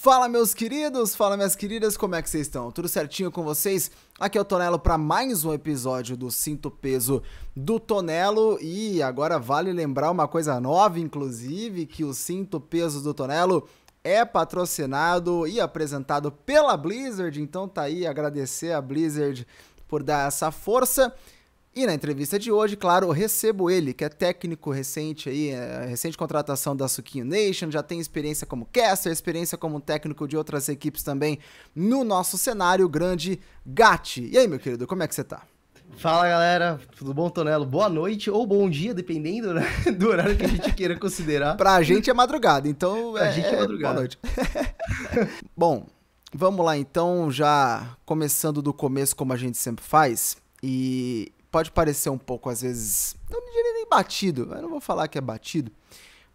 Fala meus queridos, fala minhas queridas, como é que vocês estão? Tudo certinho com vocês? Aqui é o Tonelo para mais um episódio do Cinto Peso do Tonelo e agora vale lembrar uma coisa nova, inclusive, que o Cinto Peso do Tonelo é patrocinado e apresentado pela Blizzard, então tá aí agradecer a Blizzard por dar essa força. E na entrevista de hoje, claro, recebo ele, que é técnico recente aí, é, recente contratação da Suquinho Nation, já tem experiência como caster, experiência como técnico de outras equipes também no nosso cenário grande Gatti. E aí, meu querido, como é que você tá? Fala galera, tudo bom, Tonelo? Boa noite ou bom dia, dependendo né, do horário que a gente queira considerar. pra gente é madrugada, então. Pra é, gente é madrugada. Boa noite. bom, vamos lá então, já começando do começo, como a gente sempre faz. E pode parecer um pouco, às vezes, não diria nem batido, eu não vou falar que é batido,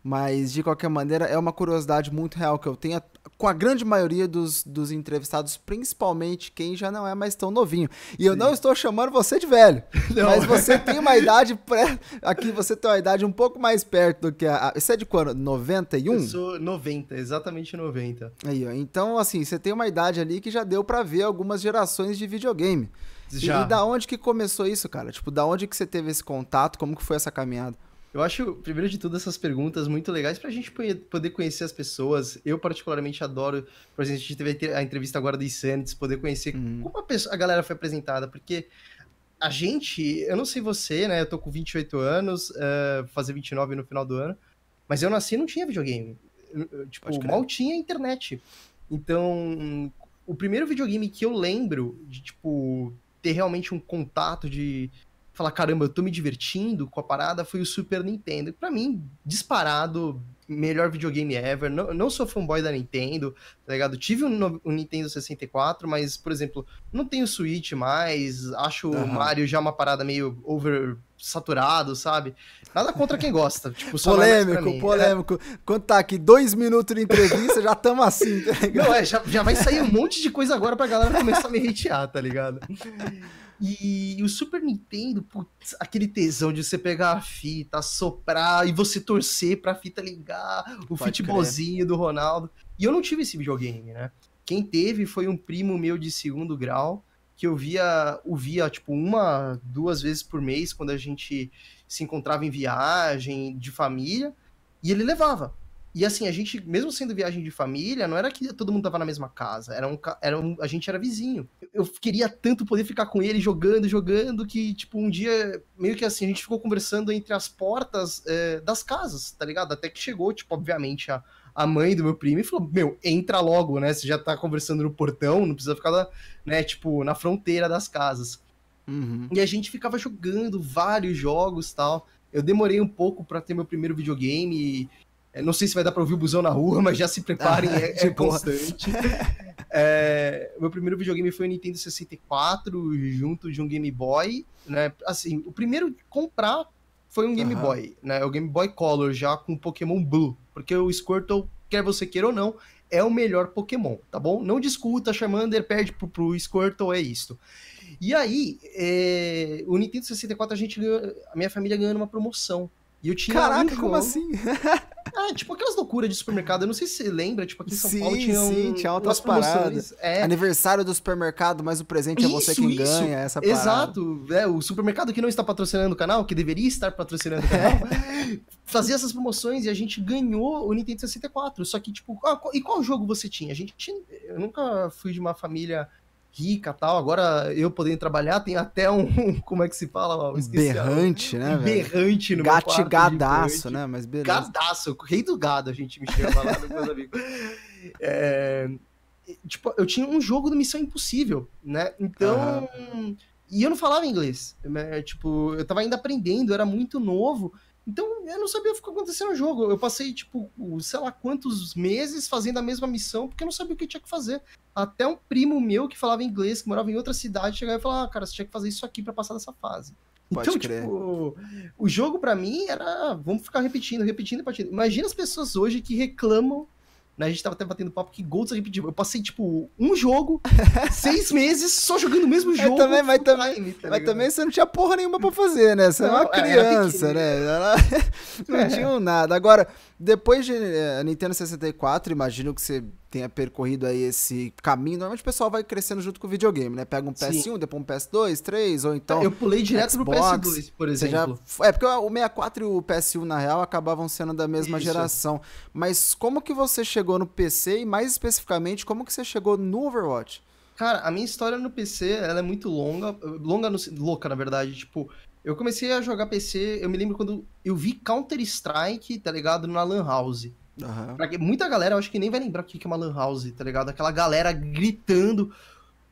mas de qualquer maneira é uma curiosidade muito real que eu tenho com a grande maioria dos, dos entrevistados, principalmente quem já não é mais tão novinho. E eu Sim. não estou chamando você de velho, não. mas você tem uma idade pré. Aqui você tem uma idade um pouco mais perto do que a. Você é de quando? 91? Eu sou 90, exatamente 90. Aí, ó. Então, assim, você tem uma idade ali que já deu para ver algumas gerações de videogame. Já. E, da onde que começou isso, cara? Tipo, da onde que você teve esse contato? Como que foi essa caminhada? Eu acho, primeiro de tudo, essas perguntas muito legais pra gente poder conhecer as pessoas. Eu, particularmente, adoro. Por exemplo, a gente teve a entrevista agora do Insanity, poder conhecer uhum. como a, pessoa, a galera foi apresentada, porque a gente, eu não sei você, né? Eu tô com 28 anos, uh, fazer 29 no final do ano, mas eu nasci e não tinha videogame. Eu, tipo, mal tinha internet. Então, o primeiro videogame que eu lembro de, tipo, ter realmente um contato de falar, caramba, eu tô me divertindo com a parada, foi o Super Nintendo. Para mim, disparado, melhor videogame ever. Não, não sou fanboy da Nintendo, tá ligado? Tive um, um, Nintendo 64, mas, por exemplo, não tenho Switch mais, acho o Mario já uma parada meio over saturado, sabe? Nada contra quem gosta. Tipo, polêmico, polêmico. É. Quando tá aqui dois minutos de entrevista, já estamos assim, tá ligado? Não, é, já, já vai sair um monte de coisa agora pra galera começar a me hatear, tá ligado? E, o Super Nintendo, putz, aquele tesão de você pegar a fita, soprar e você torcer pra fita ligar, o Pode futebolzinho crer. do Ronaldo. E eu não tive esse videogame, né? Quem teve foi um primo meu de segundo grau, que eu via, o via, tipo, uma, duas vezes por mês, quando a gente se encontrava em viagem, de família, e ele levava. E assim, a gente, mesmo sendo viagem de família, não era que todo mundo tava na mesma casa, era um, era um, a gente era vizinho. Eu queria tanto poder ficar com ele jogando, jogando, que, tipo, um dia, meio que assim, a gente ficou conversando entre as portas é, das casas, tá ligado? Até que chegou, tipo, obviamente, a, a mãe do meu primo e falou: Meu, entra logo, né? Você já tá conversando no portão, não precisa ficar, né, tipo, na fronteira das casas. Uhum. E a gente ficava jogando vários jogos tal. Eu demorei um pouco para ter meu primeiro videogame. E não sei se vai dar para ouvir o busão na rua, mas já se preparem, ah, é, é constante. é, meu primeiro videogame foi o Nintendo 64, junto de um Game Boy. Né? Assim, o primeiro comprar foi um Game uhum. Boy, né? O Game Boy Color, já com Pokémon Blue. Porque o Squirtle, quer você queira ou não, é o melhor Pokémon, tá bom? Não discuta, Charmander perde pro, pro Squirtle, é isso. E aí, é, o Nintendo 64, a gente ganhou, a minha família ganhou uma promoção. E eu tinha Caraca, um como assim? É, tipo aquelas loucuras de supermercado. Eu não sei se você lembra, tipo, aqui em São sim, Paulo tinha, um, sim, tinha outras paradas. É. Aniversário do supermercado, mas o presente isso, é você quem isso. ganha, essa parada. Exato. É, o supermercado que não está patrocinando o canal, que deveria estar patrocinando o canal, fazia essas promoções e a gente ganhou o Nintendo 64. Só que, tipo, ah, e qual jogo você tinha? A gente tinha, Eu nunca fui de uma família rica tal. Agora eu podendo trabalhar, tem até um. Como é que se fala? Um berrante, né? Um berrante no Gatigadaço, né? Mas beleza. Gadaço, rei do gado, a gente me chama lá meus amigos. É, tipo, eu tinha um jogo do Missão Impossível, né? Então. Uhum. E eu não falava inglês. Né? Tipo, eu tava ainda aprendendo, era muito novo. Então, eu não sabia o que acontecia no jogo. Eu passei, tipo, sei lá quantos meses fazendo a mesma missão, porque eu não sabia o que tinha que fazer. Até um primo meu que falava inglês, que morava em outra cidade, chegava e falava, ah, cara, você tinha que fazer isso aqui para passar dessa fase. Pode então, crer. tipo, o jogo para mim era, vamos ficar repetindo, repetindo, repetindo. Imagina as pessoas hoje que reclamam né? A gente tava até batendo papo que Golds é repetitivo. Eu passei, tipo, um jogo, seis meses, só jogando o mesmo jogo. também, mas, também, time, tá mas também você não tinha porra nenhuma pra fazer, né? Você não, é uma criança, né? Ela... não é. tinha nada. Agora, depois de uh, Nintendo 64, imagino que você tenha percorrido aí esse caminho. Normalmente o pessoal vai crescendo junto com o videogame, né? Pega um PS1, Sim. depois um PS2, 3, ou então. Eu pulei direto Xbox, no PS2, por exemplo. Já... É, porque o 64 e o PS1, na real, acabavam sendo da mesma Isso. geração. Mas como que você chegou no PC e, mais especificamente, como que você chegou no Overwatch? Cara, a minha história no PC, ela é muito longa. Longa, no, louca, na verdade. Tipo, eu comecei a jogar PC, eu me lembro quando eu vi Counter-Strike, tá ligado? Na Lan House. Uhum. Pra que, muita galera, eu acho que nem vai lembrar o que é uma Lan House, tá ligado? Aquela galera gritando,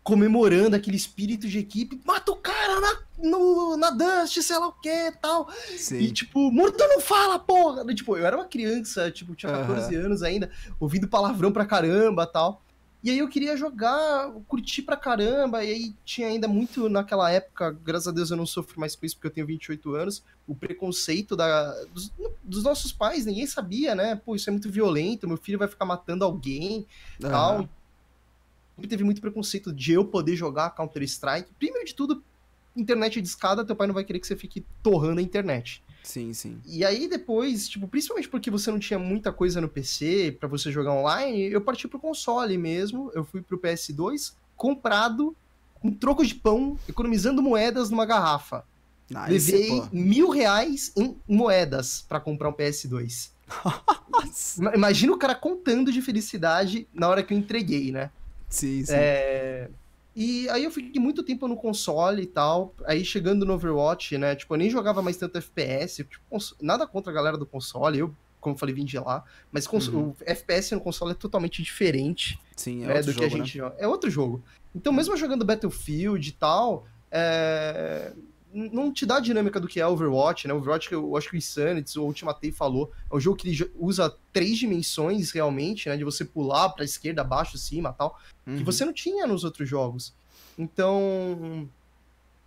comemorando aquele espírito de equipe. Mata o cara na, no, na Dust, sei lá o que tal. Sim. E tipo, morto não fala, porra! Tipo, eu era uma criança, tipo, tinha 14 uhum. anos ainda, ouvindo palavrão pra caramba tal. E aí eu queria jogar, curtir pra caramba, e aí tinha ainda muito naquela época, graças a Deus eu não sofro mais com isso porque eu tenho 28 anos, o preconceito da, dos, dos nossos pais, ninguém sabia, né? Pô, isso é muito violento, meu filho vai ficar matando alguém, uhum. tal. Teve muito preconceito de eu poder jogar Counter-Strike. Primeiro de tudo, internet de escada, teu pai não vai querer que você fique torrando a internet. Sim, sim. E aí depois, tipo, principalmente porque você não tinha muita coisa no PC para você jogar online, eu parti pro console mesmo. Eu fui pro PS2 comprado com troco de pão, economizando moedas numa garrafa. Nice, Levei pô. mil reais em moedas para comprar um PS2. Imagina o cara contando de felicidade na hora que eu entreguei, né? Sim, sim. É... E aí eu fiquei muito tempo no console e tal. Aí chegando no Overwatch, né? Tipo, eu nem jogava mais tanto FPS. Tipo, nada contra a galera do console. Eu, como eu falei, vim de lá. Mas uhum. o FPS no console é totalmente diferente. Sim, é né, do jogo, que a gente né? joga. É outro jogo. Então, mesmo jogando Battlefield e tal, é não te dá a dinâmica do que é Overwatch, né? Overwatch, eu acho que o Insanity, o Ultimate falou, é um jogo que ele usa três dimensões realmente, né? De você pular pra esquerda, baixo, cima tal, uhum. que você não tinha nos outros jogos. Então,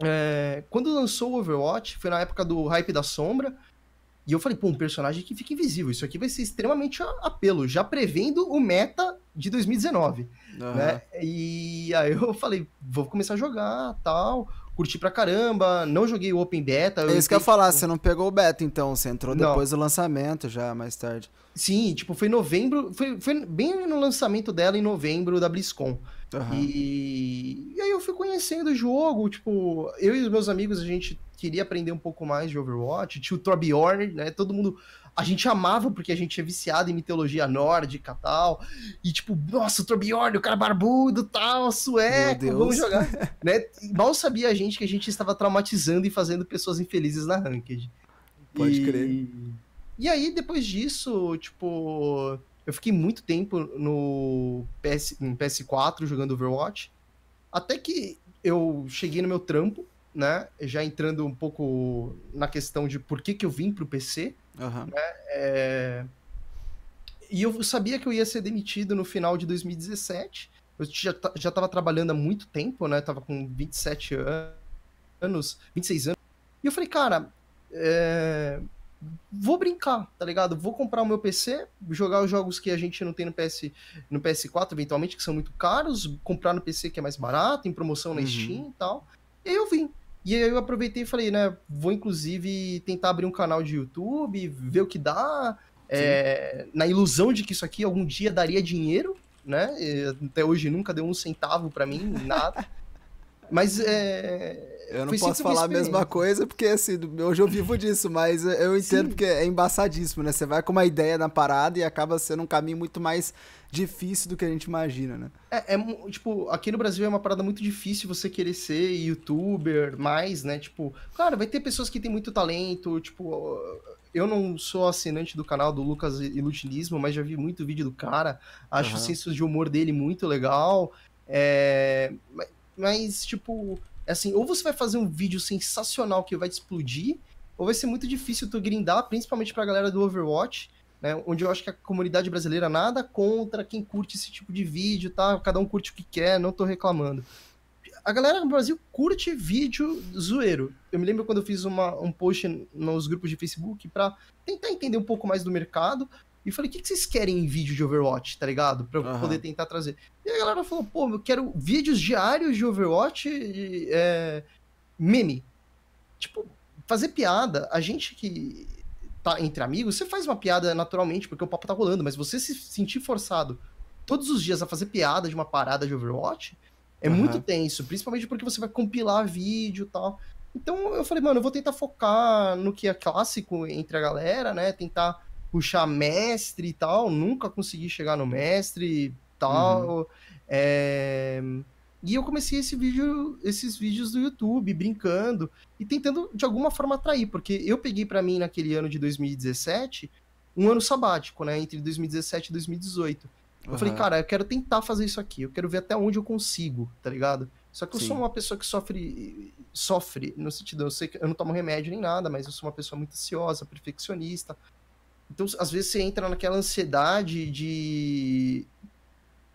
é, quando lançou o Overwatch, foi na época do hype da sombra, e eu falei, pô, um personagem que fica invisível, isso aqui vai ser extremamente apelo, já prevendo o meta de 2019, uhum. né? E aí eu falei, vou começar a jogar, tal curti pra caramba, não joguei o Open Beta. É isso que eu ia falar, tipo... você não pegou o beta então, você entrou não. depois do lançamento já, mais tarde. Sim, tipo, foi em novembro, foi, foi bem no lançamento dela em novembro da BlizzCon. Uhum. E... e aí eu fui conhecendo o jogo, tipo, eu e os meus amigos, a gente queria aprender um pouco mais de Overwatch, tinha o Torbjorn, né, todo mundo a gente amava porque a gente é viciado em mitologia nórdica tal. E tipo, nossa, o Torbjorn, o cara barbudo tal, sueco, vamos jogar. né? Mal sabia a gente que a gente estava traumatizando e fazendo pessoas infelizes na Ranked. Pode e... crer. E aí, depois disso, tipo, eu fiquei muito tempo no PS, no PS4 jogando Overwatch. Até que eu cheguei no meu trampo, né? Já entrando um pouco na questão de por que, que eu vim pro PC. Uhum. Né? É... E eu sabia que eu ia ser demitido no final de 2017. Eu já, já tava trabalhando há muito tempo, né? Tava com 27 anos, 26 anos. E eu falei, cara, é... vou brincar, tá ligado? Vou comprar o meu PC, jogar os jogos que a gente não tem no, PS, no PS4, eventualmente, que são muito caros, comprar no PC que é mais barato, em promoção na uhum. Steam e tal. E aí eu vim. E aí eu aproveitei e falei, né, vou inclusive tentar abrir um canal de YouTube, ver o que dá, é, na ilusão de que isso aqui algum dia daria dinheiro, né? E até hoje nunca deu um centavo para mim, nada. Mas é. Eu não posso falar a mesma coisa, porque assim, hoje eu vivo disso, mas eu entendo Sim. porque é embaçadíssimo, né? Você vai com uma ideia na parada e acaba sendo um caminho muito mais difícil do que a gente imagina, né? É, é, tipo, aqui no Brasil é uma parada muito difícil você querer ser youtuber, mais, né? Tipo, claro, vai ter pessoas que têm muito talento, tipo, eu não sou assinante do canal do Lucas Ilutilismo, mas já vi muito vídeo do cara, acho uhum. o senso de humor dele muito legal, é... mas, tipo, assim, ou você vai fazer um vídeo sensacional que vai te explodir, ou vai ser muito difícil tu grindar, principalmente pra galera do Overwatch, né? Onde eu acho que a comunidade brasileira nada contra quem curte esse tipo de vídeo, tá? Cada um curte o que quer, não tô reclamando. A galera no Brasil curte vídeo zoeiro. Eu me lembro quando eu fiz uma, um post nos grupos de Facebook para tentar entender um pouco mais do mercado. E falei, o que, que vocês querem em vídeo de Overwatch, tá ligado? Pra eu uhum. poder tentar trazer. E a galera falou, pô, eu quero vídeos diários de Overwatch e é, meme. Tipo, fazer piada. A gente que tá entre amigos, você faz uma piada naturalmente, porque o papo tá rolando, mas você se sentir forçado todos os dias a fazer piada de uma parada de Overwatch é uhum. muito tenso, principalmente porque você vai compilar vídeo e tal. Então eu falei, mano, eu vou tentar focar no que é clássico entre a galera, né? Tentar puxar mestre e tal. Nunca consegui chegar no mestre e tal. Uhum. É... E eu comecei esse vídeo, esses vídeos do YouTube, brincando e tentando de alguma forma atrair, porque eu peguei para mim naquele ano de 2017 um ano sabático, né? Entre 2017 e 2018. Eu uhum. falei, cara, eu quero tentar fazer isso aqui, eu quero ver até onde eu consigo, tá ligado? Só que eu Sim. sou uma pessoa que sofre, sofre, no sentido, eu sei que eu não tomo remédio nem nada, mas eu sou uma pessoa muito ansiosa, perfeccionista. Então, às vezes você entra naquela ansiedade de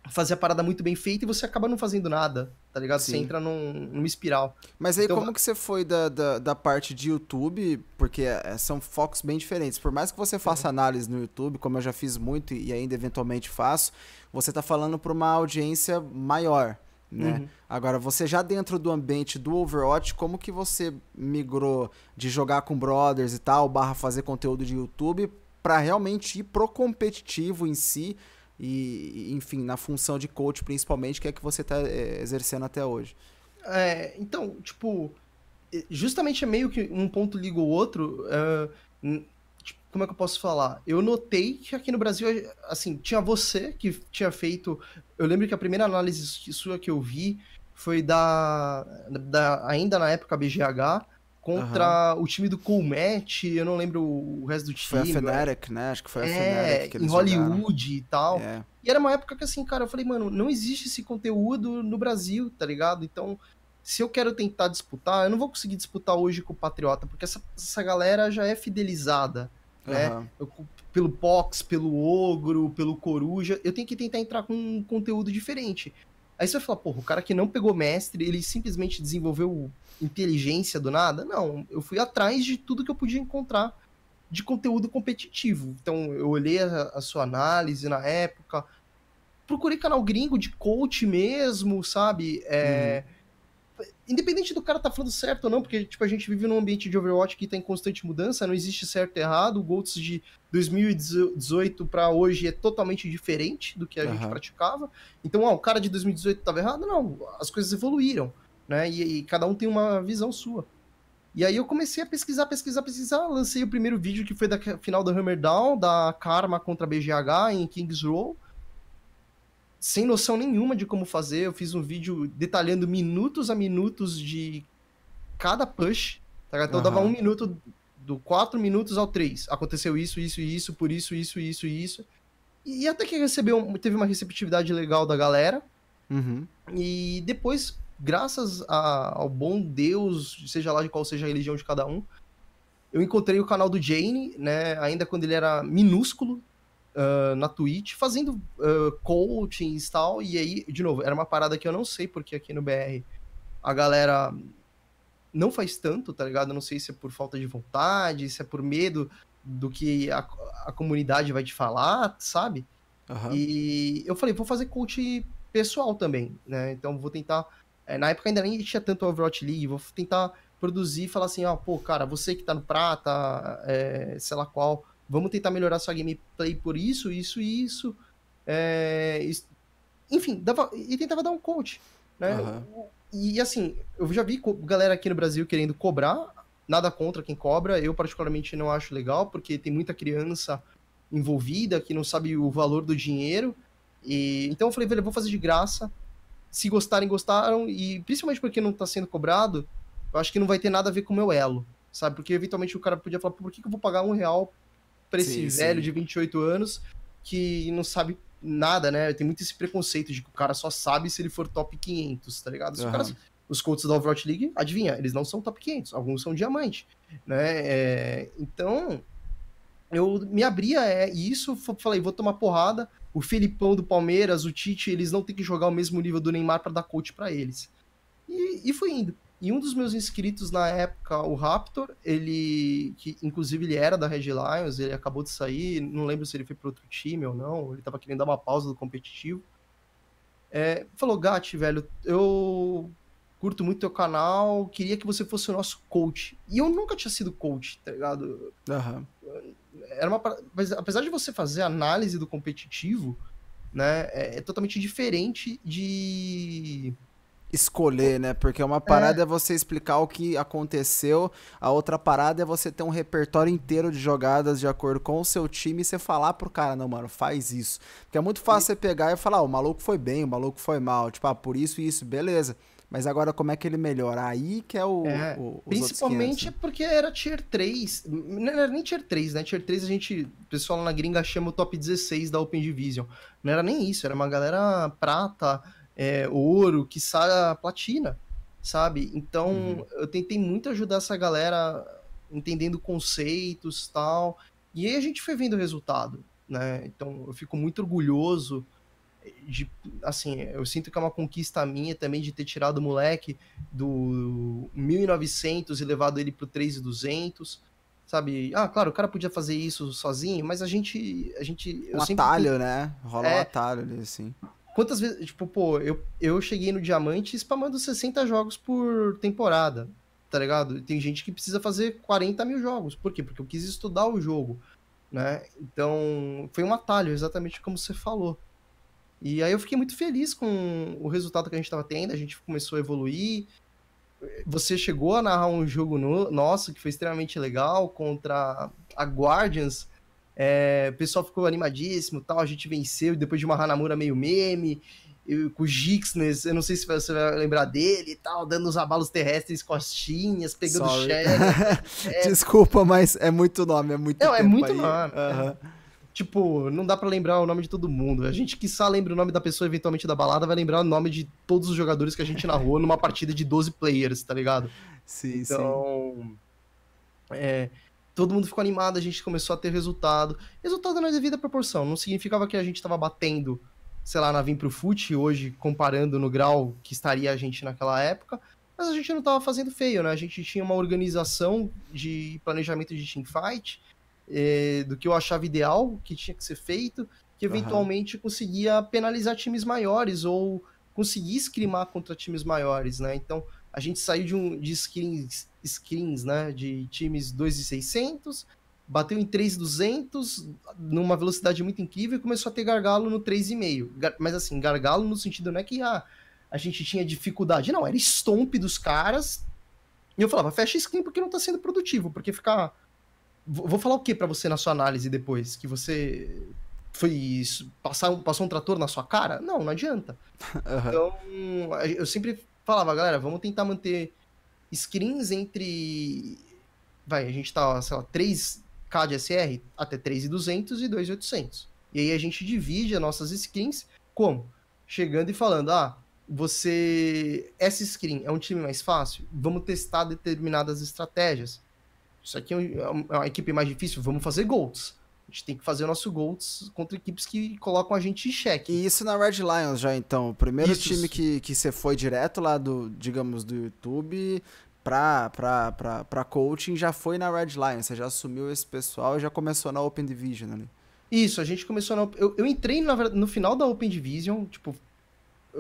fazer a parada muito bem feita e você acaba não fazendo nada, tá ligado? Sim. Você entra num, numa espiral. Mas aí então, como que você foi da, da, da, parte de YouTube, porque é, são focos bem diferentes. Por mais que você faça uhum. análise no YouTube, como eu já fiz muito e ainda eventualmente faço, você tá falando para uma audiência maior né? Uhum. Agora, você já dentro do ambiente do Overwatch, como que você migrou de jogar com brothers e tal, barra fazer conteúdo de YouTube, para realmente ir pro competitivo em si e, enfim, na função de coach principalmente, que é que você está é, exercendo até hoje? É, então, tipo, justamente é meio que um ponto liga o outro. Uh, como é que eu posso falar? Eu notei que aqui no Brasil, assim, tinha você que tinha feito. Eu lembro que a primeira análise sua que eu vi foi da, da ainda na época BGH contra uhum. o time do Coolmatch, eu não lembro o resto do time. Foi a Fnatic, né? Acho que foi a é, Fnatic que eles em Hollywood jogaram. e tal. É. E era uma época que assim, cara, eu falei, mano, não existe esse conteúdo no Brasil, tá ligado? Então, se eu quero tentar disputar, eu não vou conseguir disputar hoje com o Patriota, porque essa, essa galera já é fidelizada né? Uhum. Eu, pelo Pox, pelo Ogro, pelo Coruja, eu tenho que tentar entrar com um conteúdo diferente. Aí você vai falar, porra, o cara que não pegou mestre, ele simplesmente desenvolveu inteligência do nada? Não, eu fui atrás de tudo que eu podia encontrar de conteúdo competitivo. Então, eu olhei a, a sua análise na época, procurei canal gringo de coach mesmo, sabe? É, uhum independente do cara tá falando certo ou não, porque tipo, a gente vive num ambiente de Overwatch que tá em constante mudança, não existe certo e errado. O Golds de 2018 para hoje é totalmente diferente do que a uhum. gente praticava. Então, ó, o cara de 2018 tava errado? Não, as coisas evoluíram, né? E, e, cada um tem uma visão sua. E aí eu comecei a pesquisar, pesquisar, pesquisar, lancei o primeiro vídeo que foi da final da Hammer Down, da Karma contra a BGH em Kings Row sem noção nenhuma de como fazer. Eu fiz um vídeo detalhando minutos a minutos de cada push. Tá? Então uhum. dava um minuto, do quatro minutos ao três. Aconteceu isso, isso isso, por isso, isso, isso e isso. E até que recebeu, teve uma receptividade legal da galera. Uhum. E depois, graças a, ao bom Deus, seja lá de qual seja a religião de cada um, eu encontrei o canal do Jane, né? Ainda quando ele era minúsculo, uh, na Twitch fazendo uh, coachings e tal. E aí, de novo, era uma parada que eu não sei porque aqui no BR a galera não faz tanto, tá ligado? Eu não sei se é por falta de vontade, se é por medo do que a, a comunidade vai te falar, sabe? Uhum. E eu falei, vou fazer coach pessoal também, né? Então vou tentar. É, na época ainda nem tinha tanto Overwatch League, vou tentar produzir e falar assim, ó, pô, cara, você que tá no prata, é, sei lá qual, vamos tentar melhorar sua gameplay por isso, isso e isso. É, enfim, dava, e tentava dar um coach, né? Uhum. E assim, eu já vi galera aqui no Brasil querendo cobrar, nada contra quem cobra, eu particularmente não acho legal, porque tem muita criança envolvida que não sabe o valor do dinheiro. E então eu falei, velho, eu vou fazer de graça. Se gostarem, gostaram, e principalmente porque não tá sendo cobrado, eu acho que não vai ter nada a ver com o meu elo, sabe? Porque eventualmente o cara podia falar, por que, que eu vou pagar um real pra esse sim, velho sim. de 28 anos que não sabe nada, né? Tem muito esse preconceito de que o cara só sabe se ele for top 500, tá ligado? Uhum. Os coaches da Overwatch League, adivinha, eles não são top 500, alguns são diamante, né? É, então, eu me abria é, isso, falei, vou tomar porrada. O Felipão do Palmeiras, o Tite, eles não tem que jogar o mesmo nível do Neymar para dar coach para eles. E, e fui indo. E um dos meus inscritos na época, o Raptor, ele. que inclusive ele era da Red Lions, ele acabou de sair, não lembro se ele foi para outro time ou não, ele tava querendo dar uma pausa do competitivo. É, falou, Gatti, velho, eu curto muito teu canal, queria que você fosse o nosso coach. E eu nunca tinha sido coach, tá ligado? Uhum. Era uma, mas apesar de você fazer análise do competitivo, né? É, é totalmente diferente de escolher, né? Porque uma parada é. é. você explicar o que aconteceu, a outra parada é você ter um repertório inteiro de jogadas de acordo com o seu time e você falar pro cara, não, mano, faz isso. Porque é muito fácil e... você pegar e falar, ah, o maluco foi bem, o maluco foi mal, tipo, ah, por isso e isso, beleza. Mas agora como é que ele melhora? Aí que é o. É, o principalmente 500, né? porque era tier 3. Não era nem tier 3, né? Tier 3 a gente, o pessoal na gringa chama o top 16 da Open Division. Não era nem isso, era uma galera prata, é, ouro, que platina, sabe? Então uhum. eu tentei muito ajudar essa galera entendendo conceitos tal. E aí a gente foi vendo o resultado, né? Então eu fico muito orgulhoso de, assim, eu sinto que é uma conquista minha também de ter tirado o moleque do 1900 e levado ele pro 3200, sabe? Ah, claro, o cara podia fazer isso sozinho, mas a gente a gente um atalho, né? Rola é, um atalho ali assim. Quantas vezes, tipo, pô, eu, eu cheguei no diamante spamando 60 jogos por temporada, tá ligado? Tem gente que precisa fazer 40 mil jogos. Por quê? Porque eu quis estudar o jogo, né? Então, foi um atalho, exatamente como você falou. E aí eu fiquei muito feliz com o resultado que a gente estava tendo, a gente começou a evoluir. Você chegou a narrar um jogo no, nosso que foi extremamente legal contra a Guardians, é, o pessoal ficou animadíssimo tal, a gente venceu depois de uma Hanamura meio meme, eu, com o Gixness, eu não sei se você vai lembrar dele e tal, dando os abalos terrestres costinhas, pegando Sorry. é... Desculpa, mas é muito nome, é muito Não, é muito aí. nome. Uhum. Tipo, não dá para lembrar o nome de todo mundo. A gente que só lembra o nome da pessoa eventualmente da balada vai lembrar o nome de todos os jogadores que a gente narrou numa partida de 12 players, tá ligado? Sim, então, sim. É, todo mundo ficou animado, a gente começou a ter resultado. Resultado na devida proporção, não significava que a gente estava batendo, sei lá, na Vim pro Fute hoje, comparando no grau que estaria a gente naquela época, mas a gente não estava fazendo feio, né? A gente tinha uma organização de planejamento de teamfight, eh, do que eu achava ideal, que tinha que ser feito, que eventualmente uhum. conseguia penalizar times maiores ou conseguir escrimar contra times maiores, né? Então, a gente saiu de, um, de screens, screens, né, de times 2,600, bateu em 3,200 numa velocidade muito incrível e começou a ter gargalo no 3,5. Mas assim, gargalo no sentido não é que ah, a gente tinha dificuldade, não, era stomp dos caras. E eu falava, fecha screen porque não tá sendo produtivo, porque ficar Vou falar o que para você na sua análise depois? Que você foi passar, passou um trator na sua cara? Não, não adianta. Uhum. Então, eu sempre falava, galera, vamos tentar manter screens entre. Vai, a gente tá, sei lá, 3K de SR até 3,200 e 2,800. E aí a gente divide as nossas screens como? Chegando e falando, ah, você. Essa screen é um time mais fácil? Vamos testar determinadas estratégias. Isso aqui é, é uma equipe mais difícil, vamos fazer golds. A gente tem que fazer o nosso gols contra equipes que colocam a gente em xeque. E isso na Red Lions já, então. O primeiro isso. time que, que você foi direto lá do, digamos, do YouTube pra, pra, pra, pra coaching já foi na Red Lions. Você já assumiu esse pessoal e já começou na Open Division ali. Isso, a gente começou na. Eu, eu entrei na, no final da Open Division, tipo,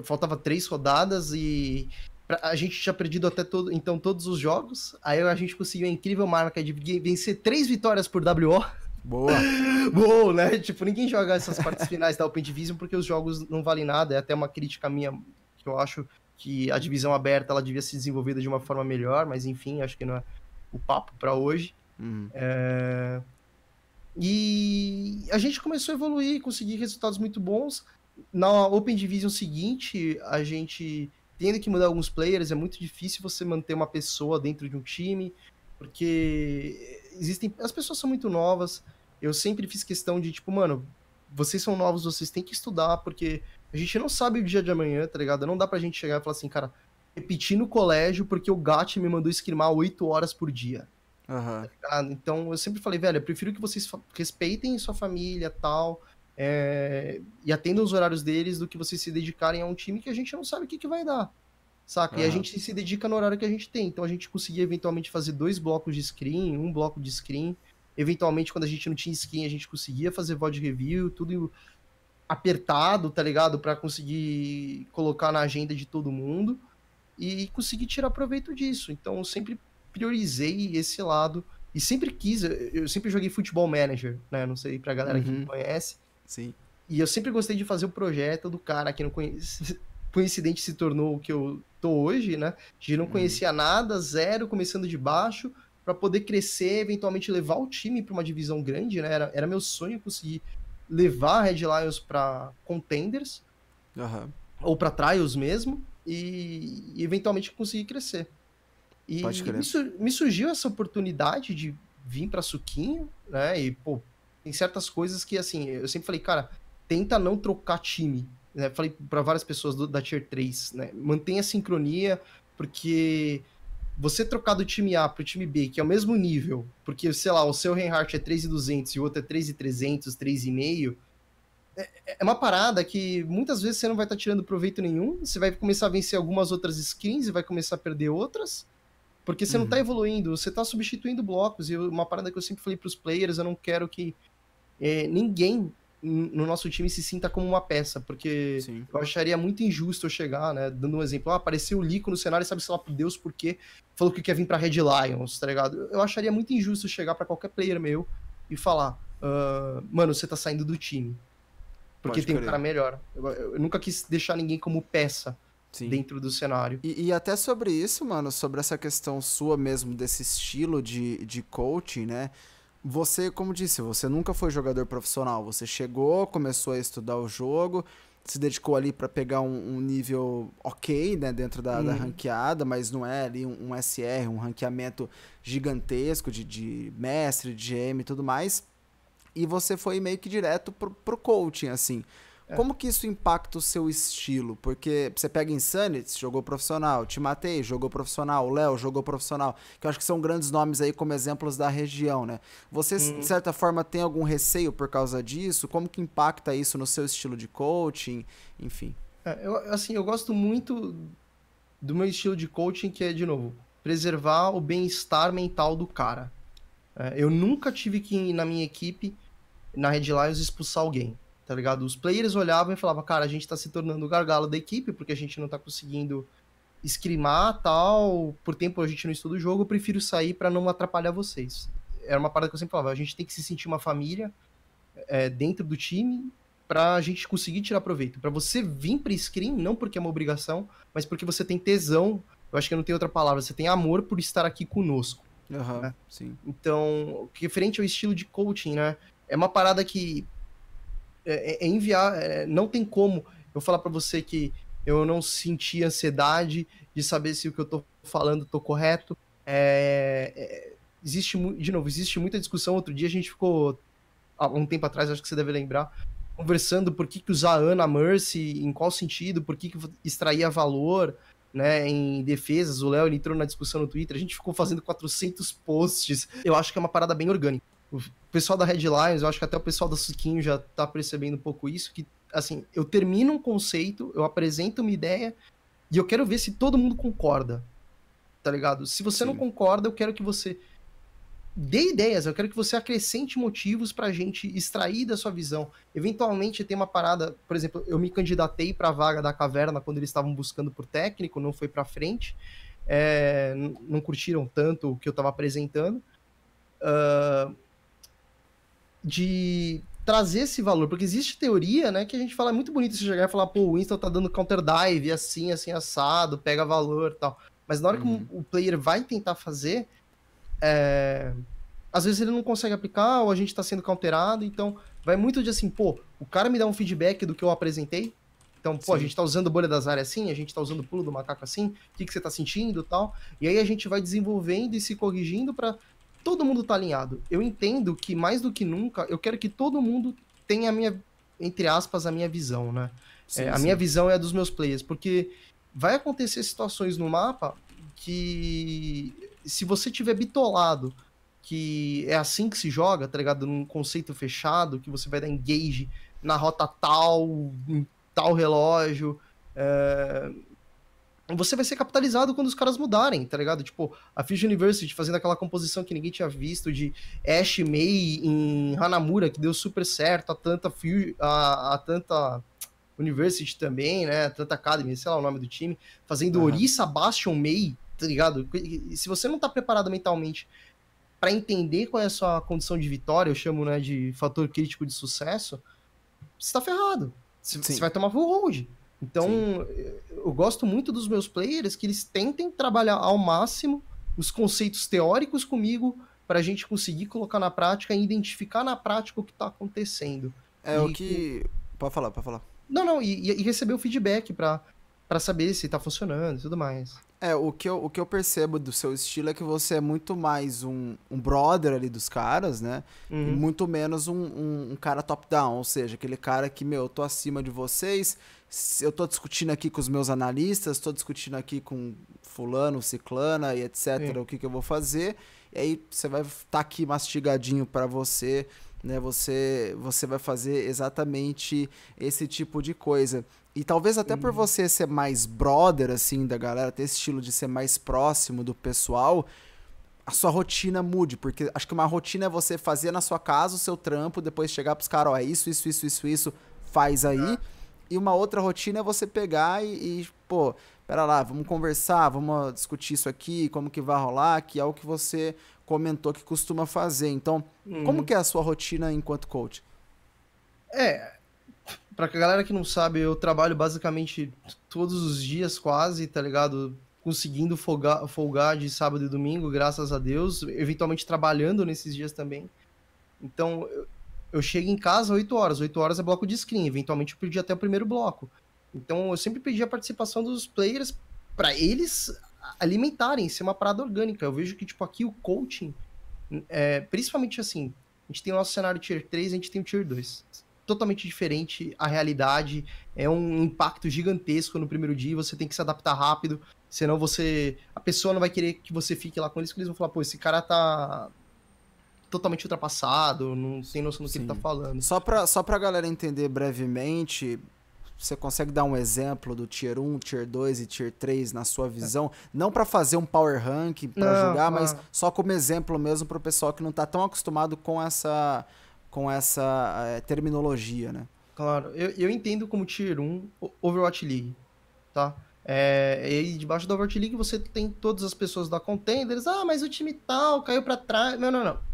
faltava três rodadas e a gente tinha perdido até todo, então todos os jogos. Aí a gente conseguiu a incrível marca de vencer três vitórias por WO. Boa. Boa, né? Tipo, ninguém joga essas partes finais da Open Division porque os jogos não valem nada. É até uma crítica minha que eu acho que a divisão aberta ela devia ser desenvolvida de uma forma melhor, mas enfim, acho que não é o papo para hoje. Uhum. É... E a gente começou a evoluir, conseguir resultados muito bons. Na Open Division seguinte, a gente tendo que mudar alguns players, é muito difícil você manter uma pessoa dentro de um time, porque existem. As pessoas são muito novas. Eu sempre fiz questão de, tipo, mano, vocês são novos, vocês têm que estudar, porque a gente não sabe o dia de amanhã, tá ligado? Não dá pra gente chegar e falar assim, cara, repetir no colégio porque o GAT me mandou escrimar 8 horas por dia. Uhum. Tá então eu sempre falei, velho, eu prefiro que vocês respeitem sua família tal. É, e atendam os horários deles do que vocês se dedicarem a um time que a gente não sabe o que, que vai dar saca? Uhum. E a gente se dedica no horário que a gente tem. Então a gente conseguia eventualmente fazer dois blocos de screen, um bloco de screen. Eventualmente, quando a gente não tinha screen, a gente conseguia fazer VOD review, tudo apertado, tá ligado? para conseguir colocar na agenda de todo mundo e conseguir tirar proveito disso. Então eu sempre priorizei esse lado e sempre quis, eu sempre joguei futebol manager, né? Não sei pra galera uhum. que me conhece. Sim. E eu sempre gostei de fazer o projeto do cara que não conhece. Coincidente se tornou o que eu tô hoje, né? De não uhum. conhecia nada, zero, começando de baixo, para poder crescer, eventualmente levar o time para uma divisão grande, né? Era, era meu sonho conseguir levar a Red Lions para contenders, uhum. ou para trials mesmo, e, e, eventualmente conseguir crescer. E me, me, surgiu essa oportunidade de vir para Suquinho, né? E, pô, tem certas coisas que, assim, eu sempre falei, cara, tenta não trocar time. Né? Falei para várias pessoas do, da Tier 3, né? Mantenha a sincronia, porque você trocar do time A pro time B, que é o mesmo nível, porque, sei lá, o seu Reinhardt é 3,200 e o outro é 3,300, 3,5, é, é uma parada que muitas vezes você não vai estar tá tirando proveito nenhum, você vai começar a vencer algumas outras skins e vai começar a perder outras, porque você uhum. não está evoluindo, você está substituindo blocos, e uma parada que eu sempre falei para os players, eu não quero que é, ninguém no nosso time se sinta como uma peça, porque Sim. eu acharia muito injusto eu chegar, né, dando um exemplo, ah, apareceu o Lico no cenário, sabe sei lá por Deus por quê, falou que quer vir pra Red Lions, tá ligado? Eu acharia muito injusto chegar para qualquer player meu e falar, uh, mano, você tá saindo do time, porque Pode tem querer. um cara melhor. Eu, eu, nunca quis deixar ninguém como peça Sim. dentro do cenário. E, e, até sobre isso, mano, sobre essa questão sua mesmo, desse estilo de, de coaching, né, você, como disse, você nunca foi jogador profissional. Você chegou, começou a estudar o jogo, se dedicou ali para pegar um, um, nível ok, né, dentro da, uhum. da, ranqueada, mas não é ali um, um SR, um ranqueamento gigantesco de, de mestre, de GM e tudo mais. E você foi meio que direto pro, pro coaching, assim. É. Como que isso impacta o seu estilo? Porque você pega Insanity, jogou profissional, Te Matei, jogou profissional, o Léo jogou profissional, que eu acho que são grandes nomes aí como exemplos da região, né? Você, hum. de certa forma, tem algum receio por causa disso? Como que impacta isso no seu estilo de coaching? Enfim. É, eu, assim, eu gosto muito do meu estilo de coaching, que é, de novo, preservar o bem-estar mental do cara. É, eu nunca tive que, na minha equipe, na Red Lions, expulsar alguém tá ligado? Os players olhavam e falavam, cara, a gente tá se tornando o gargalo da equipe, porque a gente não tá conseguindo escrimar tal, por tempo a gente não estuda o jogo, eu prefiro sair para não atrapalhar vocês. Era uma parada que eu sempre falava, a gente tem que se sentir uma família é, dentro do time pra gente conseguir tirar proveito. para você vir pra screen, não porque é uma obrigação, mas porque você tem tesão, eu acho que não tem outra palavra, você tem amor por estar aqui conosco. Uhum, né? sim. Então, referente ao estilo de coaching, né? É uma parada que é, é, é enviar, é, não tem como eu falar para você que eu não senti ansiedade de saber se o que eu tô falando tô correto. É, é, existe, de novo, existe muita discussão. Outro dia a gente ficou, há um tempo atrás, acho que você deve lembrar, conversando por que, que usar Ana Mercy, em qual sentido, por que, que extraía valor, né, em defesas. O Léo entrou na discussão no Twitter, a gente ficou fazendo 400 posts. Eu acho que é uma parada bem orgânica o pessoal da Red Lions, eu acho que até o pessoal da Suquinho já tá percebendo um pouco isso, que, assim, eu termino um conceito, eu apresento uma ideia, e eu quero ver se todo mundo concorda, tá ligado? Se você Sim. não concorda, eu quero que você dê ideias, eu quero que você acrescente motivos pra gente extrair da sua visão. Eventualmente tem uma parada, por exemplo, eu me candidatei pra vaga da caverna quando eles estavam buscando por técnico, não foi pra frente, é, não curtiram tanto o que eu tava apresentando. Uh, de trazer esse valor, porque existe teoria, né, que a gente fala, é muito bonito você chegar e falar, pô, o Winston tá dando counter dive, assim, assim, assado, pega valor tal. Mas na hora uhum. que o player vai tentar fazer, é... às vezes ele não consegue aplicar, ou a gente tá sendo counterado, então vai muito de assim, pô, o cara me dá um feedback do que eu apresentei, então, pô, Sim. a gente tá usando bolha das áreas assim, a gente tá usando pulo do macaco assim, o que, que você tá sentindo tal. E aí a gente vai desenvolvendo e se corrigindo para todo mundo tá alinhado. Eu entendo que mais do que nunca, eu quero que todo mundo tenha a minha, entre aspas, a minha visão, né? Sim, é, a minha visão é a dos meus players, porque vai acontecer situações no mapa que se você tiver bitolado que é assim que se joga, tá ligado? Num conceito fechado, que você vai dar engage na rota tal, em tal relógio, é, você vai ser capitalizado quando os caras mudarem, tá ligado? Tipo, a Fusion University fazendo aquela composição que ninguém tinha visto de Ash Mei em Hanamura, que deu super certo, a tanta a, a tanta University também, né? A tanta Academy, sei lá o nome do time, fazendo uhum. Orisa Bastion Mei, tá ligado? E se você não tá preparado mentalmente para entender qual é a sua condição de vitória, eu chamo, né, de fator crítico de sucesso, você tá ferrado. Você, você vai tomar full hold. Então, Sim. eu gosto muito dos meus players que eles tentem trabalhar ao máximo os conceitos teóricos comigo para a gente conseguir colocar na prática e identificar na prática o que está acontecendo. É e, o que. Pode falar, pode falar. Não, não, e, e receber o feedback para saber se está funcionando e tudo mais. É, o que, eu, o que eu percebo do seu estilo é que você é muito mais um, um brother ali dos caras, né? Uhum. muito menos um, um, um cara top-down, ou seja, aquele cara que, meu, eu tô acima de vocês, eu tô discutindo aqui com os meus analistas, tô discutindo aqui com fulano, ciclana e etc, Sim. o que, que eu vou fazer, e aí você vai estar tá aqui mastigadinho para você, né? Você, você vai fazer exatamente esse tipo de coisa. E talvez até por uhum. você ser mais brother, assim, da galera, ter esse estilo de ser mais próximo do pessoal, a sua rotina mude. Porque acho que uma rotina é você fazer na sua casa o seu trampo, depois chegar pros caras, ó, é isso, isso, isso, isso, isso, faz aí. E uma outra rotina é você pegar e, e, pô, pera lá, vamos conversar, vamos discutir isso aqui, como que vai rolar, que é o que você comentou que costuma fazer. Então, uhum. como que é a sua rotina enquanto coach? É, Pra galera que não sabe, eu trabalho basicamente todos os dias quase, tá ligado? Conseguindo folgar, folgar de sábado e domingo, graças a Deus. Eventualmente trabalhando nesses dias também. Então, eu, chego em casa 8 horas. 8 horas é bloco de screen. Eventualmente eu perdi até o primeiro bloco. Então, eu sempre pedi a participação dos players para eles alimentarem, ser uma parada orgânica. Eu vejo que, tipo, aqui o coaching, é, principalmente assim, a gente tem o nosso cenário Tier 3, a gente tem o Tier 2 totalmente diferente a realidade, é um impacto gigantesco no primeiro dia, você tem que se adaptar rápido, senão você. A pessoa não vai querer que você fique lá com eles, porque eles vão falar, pô, esse cara tá totalmente ultrapassado, não tem noção do que Sim. ele tá falando. Só pra, só pra galera entender brevemente, você consegue dar um exemplo do Tier 1, Tier 2 e Tier 3 na sua visão? É. Não para fazer um power rank, para julgar, mas só como exemplo mesmo pro pessoal que não tá tão acostumado com essa com essa é, terminologia, né? Claro, eu, eu entendo como Tier 1 Overwatch League, tá? É, e debaixo da Overwatch League você tem todas as pessoas da Contenders, ah, mas o time tal caiu para trás. Não, não, não.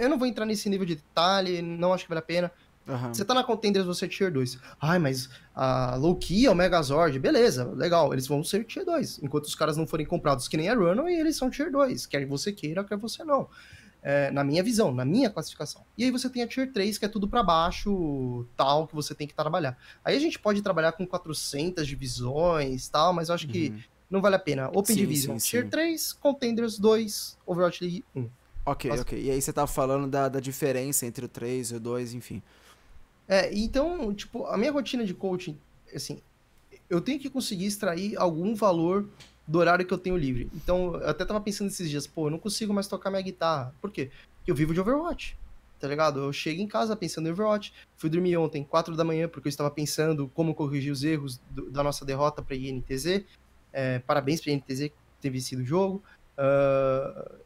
Eu não vou entrar nesse nível de detalhe, não acho que vale a pena. Uhum. Você tá na Contenders, você é Tier 2. Ai, mas a Loki é o Megazord. Beleza, legal, eles vão ser Tier 2. Enquanto os caras não forem comprados que nem a Runaway, eles são Tier 2. Quer você queira, quer você não é, na minha visão, na minha classificação. E aí você tem a Tier 3, que é tudo para baixo, tal, que você tem que trabalhar. Aí a gente pode trabalhar com 400 divisões, tal, mas eu acho uhum. que não vale a pena. Open sim, Division, sim, Tier sim. 3, Contenders 2, Overwatch League 1. Ok, Mas... ok. E aí você tá falando da, da diferença entre o 3 e o 2, enfim. É, então, tipo, a minha rotina de coaching, assim, eu tenho que conseguir extrair algum valor do horário que eu tenho livre. Então, eu até tava pensando esses dias, pô, eu não consigo mais tocar minha guitarra. Por quê? Eu vivo de Overwatch. Tá ligado? Eu chego em casa pensando em Overwatch. Fui dormir ontem, 4 da manhã, porque eu estava pensando como corrigir os erros do, da nossa derrota pra INTZ. É, parabéns pra INTZ ter vencido o jogo. Uh,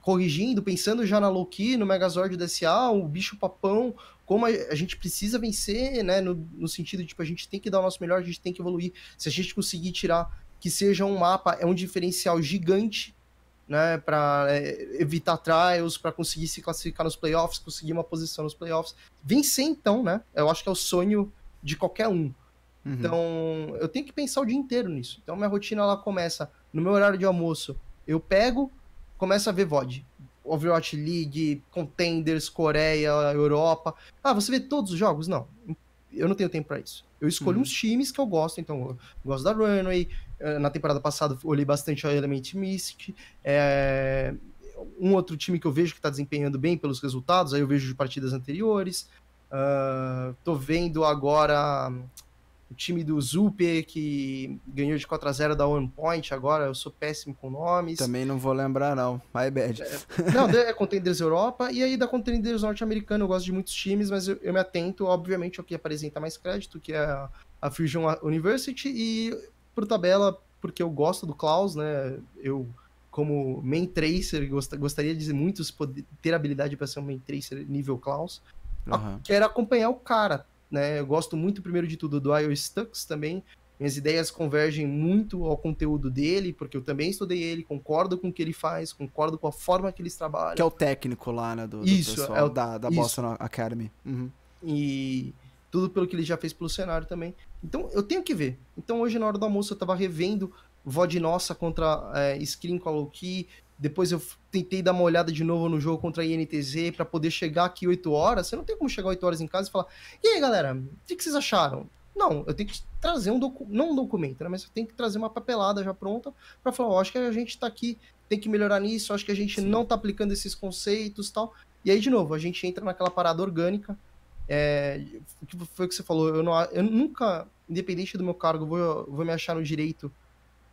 corrigindo, pensando já na Loki, no Megazord DSA, o bicho papão, como a, gente precisa vencer, né? No, no sentido de, tipo, a gente tem que dar o nosso melhor, a gente tem que evoluir. Se a gente conseguir tirar que seja um mapa, é um diferencial gigante, né, para é, evitar trials, para conseguir se classificar nos playoffs, conseguir uma posição nos playoffs. Vencer então, né? Eu acho que é o sonho de qualquer um. Uhum. Então, eu tenho que pensar o dia inteiro nisso. Então, minha rotina ela começa no meu horário de almoço. Eu pego, começo a ver VOD. Overwatch League, Contenders, Coreia, Europa. Ah, você vê todos os jogos? Não. Eu não tenho tempo para isso. Eu escolho uhum. uns times que eu gosto, então eu gosto da Runway, eh, na temporada passada olhei bastante a Element Mystic. É, um outro time que eu vejo que está desempenhando bem pelos resultados, aí eu vejo de partidas anteriores. Uh, tô vendo agora o time do Zupe, que ganhou de 4 a 0 da One Point agora, eu sou péssimo com nomes. Também não vou lembrar, não. My bad. É, não, é Contenders Europa, e aí da Contenders norte-americano eu gosto de muitos times, mas eu, eu, me atento, obviamente, ao que apresenta mais crédito, que é a, a Fusion University, e por tabela, porque eu gosto do Klaus, né? Eu, como main tracer, gost, gostaria de muitos poder, ter habilidade para ser um main tracer nível Klaus. Uhum. Quero acompanhar o cara, né? Eu gosto muito, primeiro de tudo, do IO Stux também. Minhas ideias convergem muito ao conteúdo dele, porque eu também estudei ele, concordo com o que ele faz, concordo com a forma que eles trabalham. Que é o técnico lá, né? Do, isso, do é o da, da Boston Academy. Uhum. E tudo pelo que ele já fez pelo cenário também. Então eu tenho que ver. Então hoje na hora do almoço eu tava revendo VOD Nossa contra é, Screen com a Loki. Depois eu tentei dar uma olhada de novo no jogo contra a INTZ para poder chegar aqui 8 horas. Você não tem como chegar 8 horas em casa e falar: E aí, galera, o que, que vocês acharam? Não, eu tenho que trazer um documento, não um documento, né, mas eu tenho que trazer uma papelada já pronta para falar: Ó, acho que a gente está aqui, tem que melhorar nisso, acho que a gente Sim. não está aplicando esses conceitos tal. E aí, de novo, a gente entra naquela parada orgânica. É, que foi o que você falou, eu, não, eu nunca, independente do meu cargo, vou, vou me achar no direito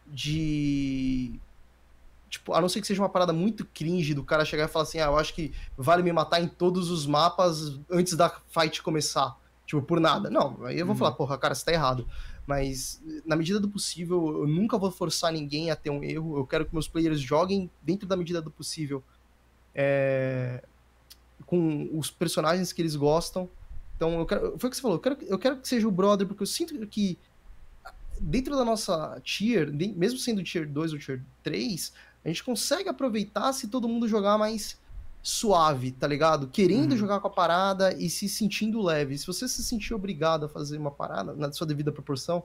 de Tipo, a não ser que seja uma parada muito cringe do cara chegar e falar assim, ah, eu acho que vale me matar em todos os mapas antes da fight começar. Tipo, por nada. Não, aí eu vou uhum. falar, porra, cara, você tá errado. Mas, na medida do possível, eu nunca vou forçar ninguém a ter um erro. Eu quero que meus players joguem dentro da medida do possível. É... Com os personagens que eles gostam. Então, eu quero... foi o que você falou. Eu quero, eu quero que seja o brother, porque eu sinto que dentro da nossa tier, mesmo sendo tier 2 ou tier 3, a gente consegue aproveitar se todo mundo jogar mais suave, tá ligado? Querendo uhum. jogar com a parada e se sentindo leve. Se você se sentir obrigado a fazer uma parada na sua devida proporção,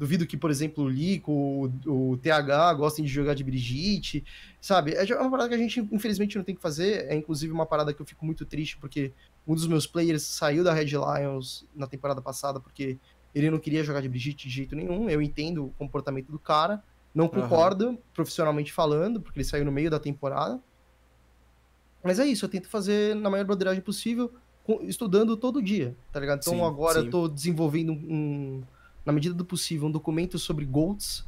duvido que, por exemplo, o Lico, o, o TH gostem de jogar de Brigitte, sabe? É uma parada que a gente, infelizmente, não tem que fazer. É, inclusive, uma parada que eu fico muito triste, porque um dos meus players saiu da Red Lions na temporada passada, porque ele não queria jogar de Brigitte de jeito nenhum. Eu entendo o comportamento do cara. Não concordo, uhum. profissionalmente falando, porque ele saiu no meio da temporada. Mas é isso, eu tento fazer na maior broderagem possível, estudando todo dia, tá ligado? Então sim, agora sim. eu tô desenvolvendo um, na medida do possível, um documento sobre GOATs.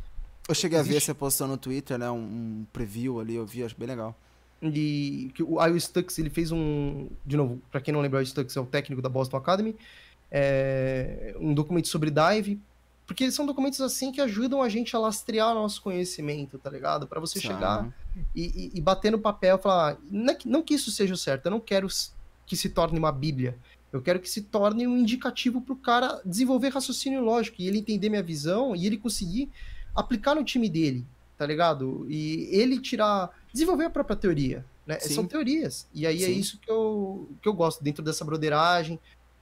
Eu cheguei Existe... a ver você postando no Twitter, né? Um, um, preview ali, eu vi, acho bem legal. E que o Io Stux, ele fez um. De novo, para quem não lembra, o Stux é o técnico da Boston Academy. É, um documento sobre dive, porque eles são documentos assim que ajudam a gente a lastrear nosso conhecimento, tá ligado? Para você chegar e, e, e, bater no papel e falar, não, é que, não que isso seja o certo, eu não quero que se torne uma bíblia. Eu quero que se torne um indicativo para o cara desenvolver raciocínio lógico e ele entender minha visão e ele conseguir aplicar no time dele, tá ligado? E ele tirar, desenvolver a própria teoria, né? Sim. São teorias. E aí é Sim. é isso que eu, que eu gosto dentro dessa broderagem,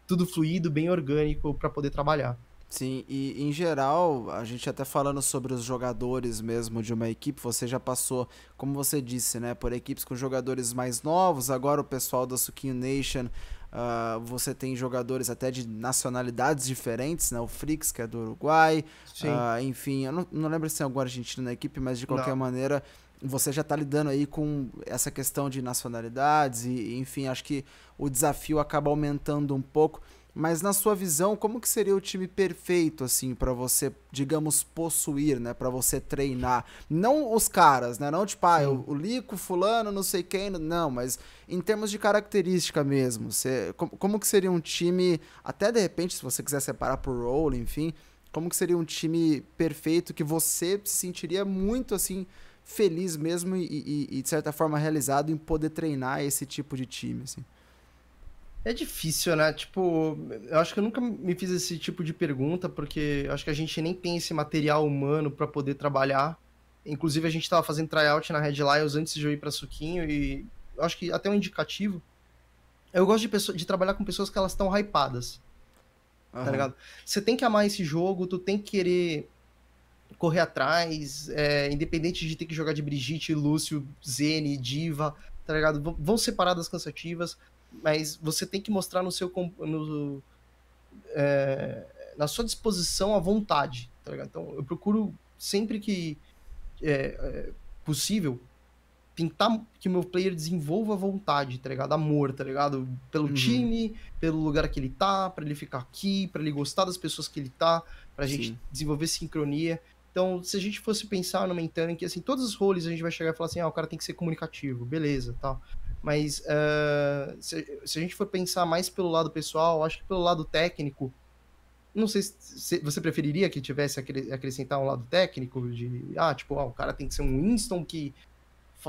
tudo fluido, bem orgânico para poder trabalhar. Sim, e em geral, a gente até falando sobre os jogadores mesmo de uma equipe, você já passou, como você disse, né, por equipes com jogadores mais novos, agora o pessoal da Suquinho Nation, uh, você tem jogadores até de nacionalidades diferentes, né, o Frix, que é do Uruguai, uh, enfim, eu não, não lembro se tem algum argentino na equipe, mas de qualquer não. maneira, você já está lidando aí com essa questão de nacionalidades e, enfim, acho que o desafio acaba aumentando um pouco, mas na sua visão, como que seria o time perfeito assim para você, digamos, possuir, né, para você treinar? Não os caras, né? Não tipo, ah, o, o Lico, fulano, não sei quem, não, mas em termos de característica mesmo, você, como, como que seria um time, até de repente, se você quiser separar por role, enfim, como que seria um time perfeito que você se sentiria muito assim feliz mesmo e, e, e de certa forma realizado em poder treinar esse tipo de time, assim? É difícil, né? Tipo, eu acho que eu nunca me fiz esse tipo de pergunta, porque acho que a gente nem tem esse material humano para poder trabalhar. Inclusive, a gente estava fazendo tryout na Red Lions antes de eu ir para Suquinho, e eu acho que até um indicativo. Eu gosto de, pessoa, de trabalhar com pessoas que elas estão hypadas. Uhum. Tá ligado? Você tem que amar esse jogo, tu tem que querer correr atrás, é, independente de ter que jogar de Brigitte, Lúcio, Zene, Diva, tá ligado? Vão separar das cansativas mas você tem que mostrar no seu no, é, na sua disposição a vontade, tá ligado? Então eu procuro sempre que é, é, possível tentar que o meu player desenvolva vontade, tá ligado? Amor, tá ligado? Pelo uhum. time, pelo lugar que ele tá, para ele ficar aqui, para ele gostar das pessoas que ele tá, pra Sim. gente desenvolver sincronia. Então, se a gente fosse pensar no main tank, assim, todos os roles a gente vai chegar e falar assim, ah, o cara tem que ser comunicativo, beleza, tal. Mas uh, se, se, a gente for pensar mais pelo lado pessoal, acho que pelo lado técnico, não sei se, se você preferiria que tivesse acrescentar um lado técnico de, ah, tipo, ah, o cara tem que ser um Winston que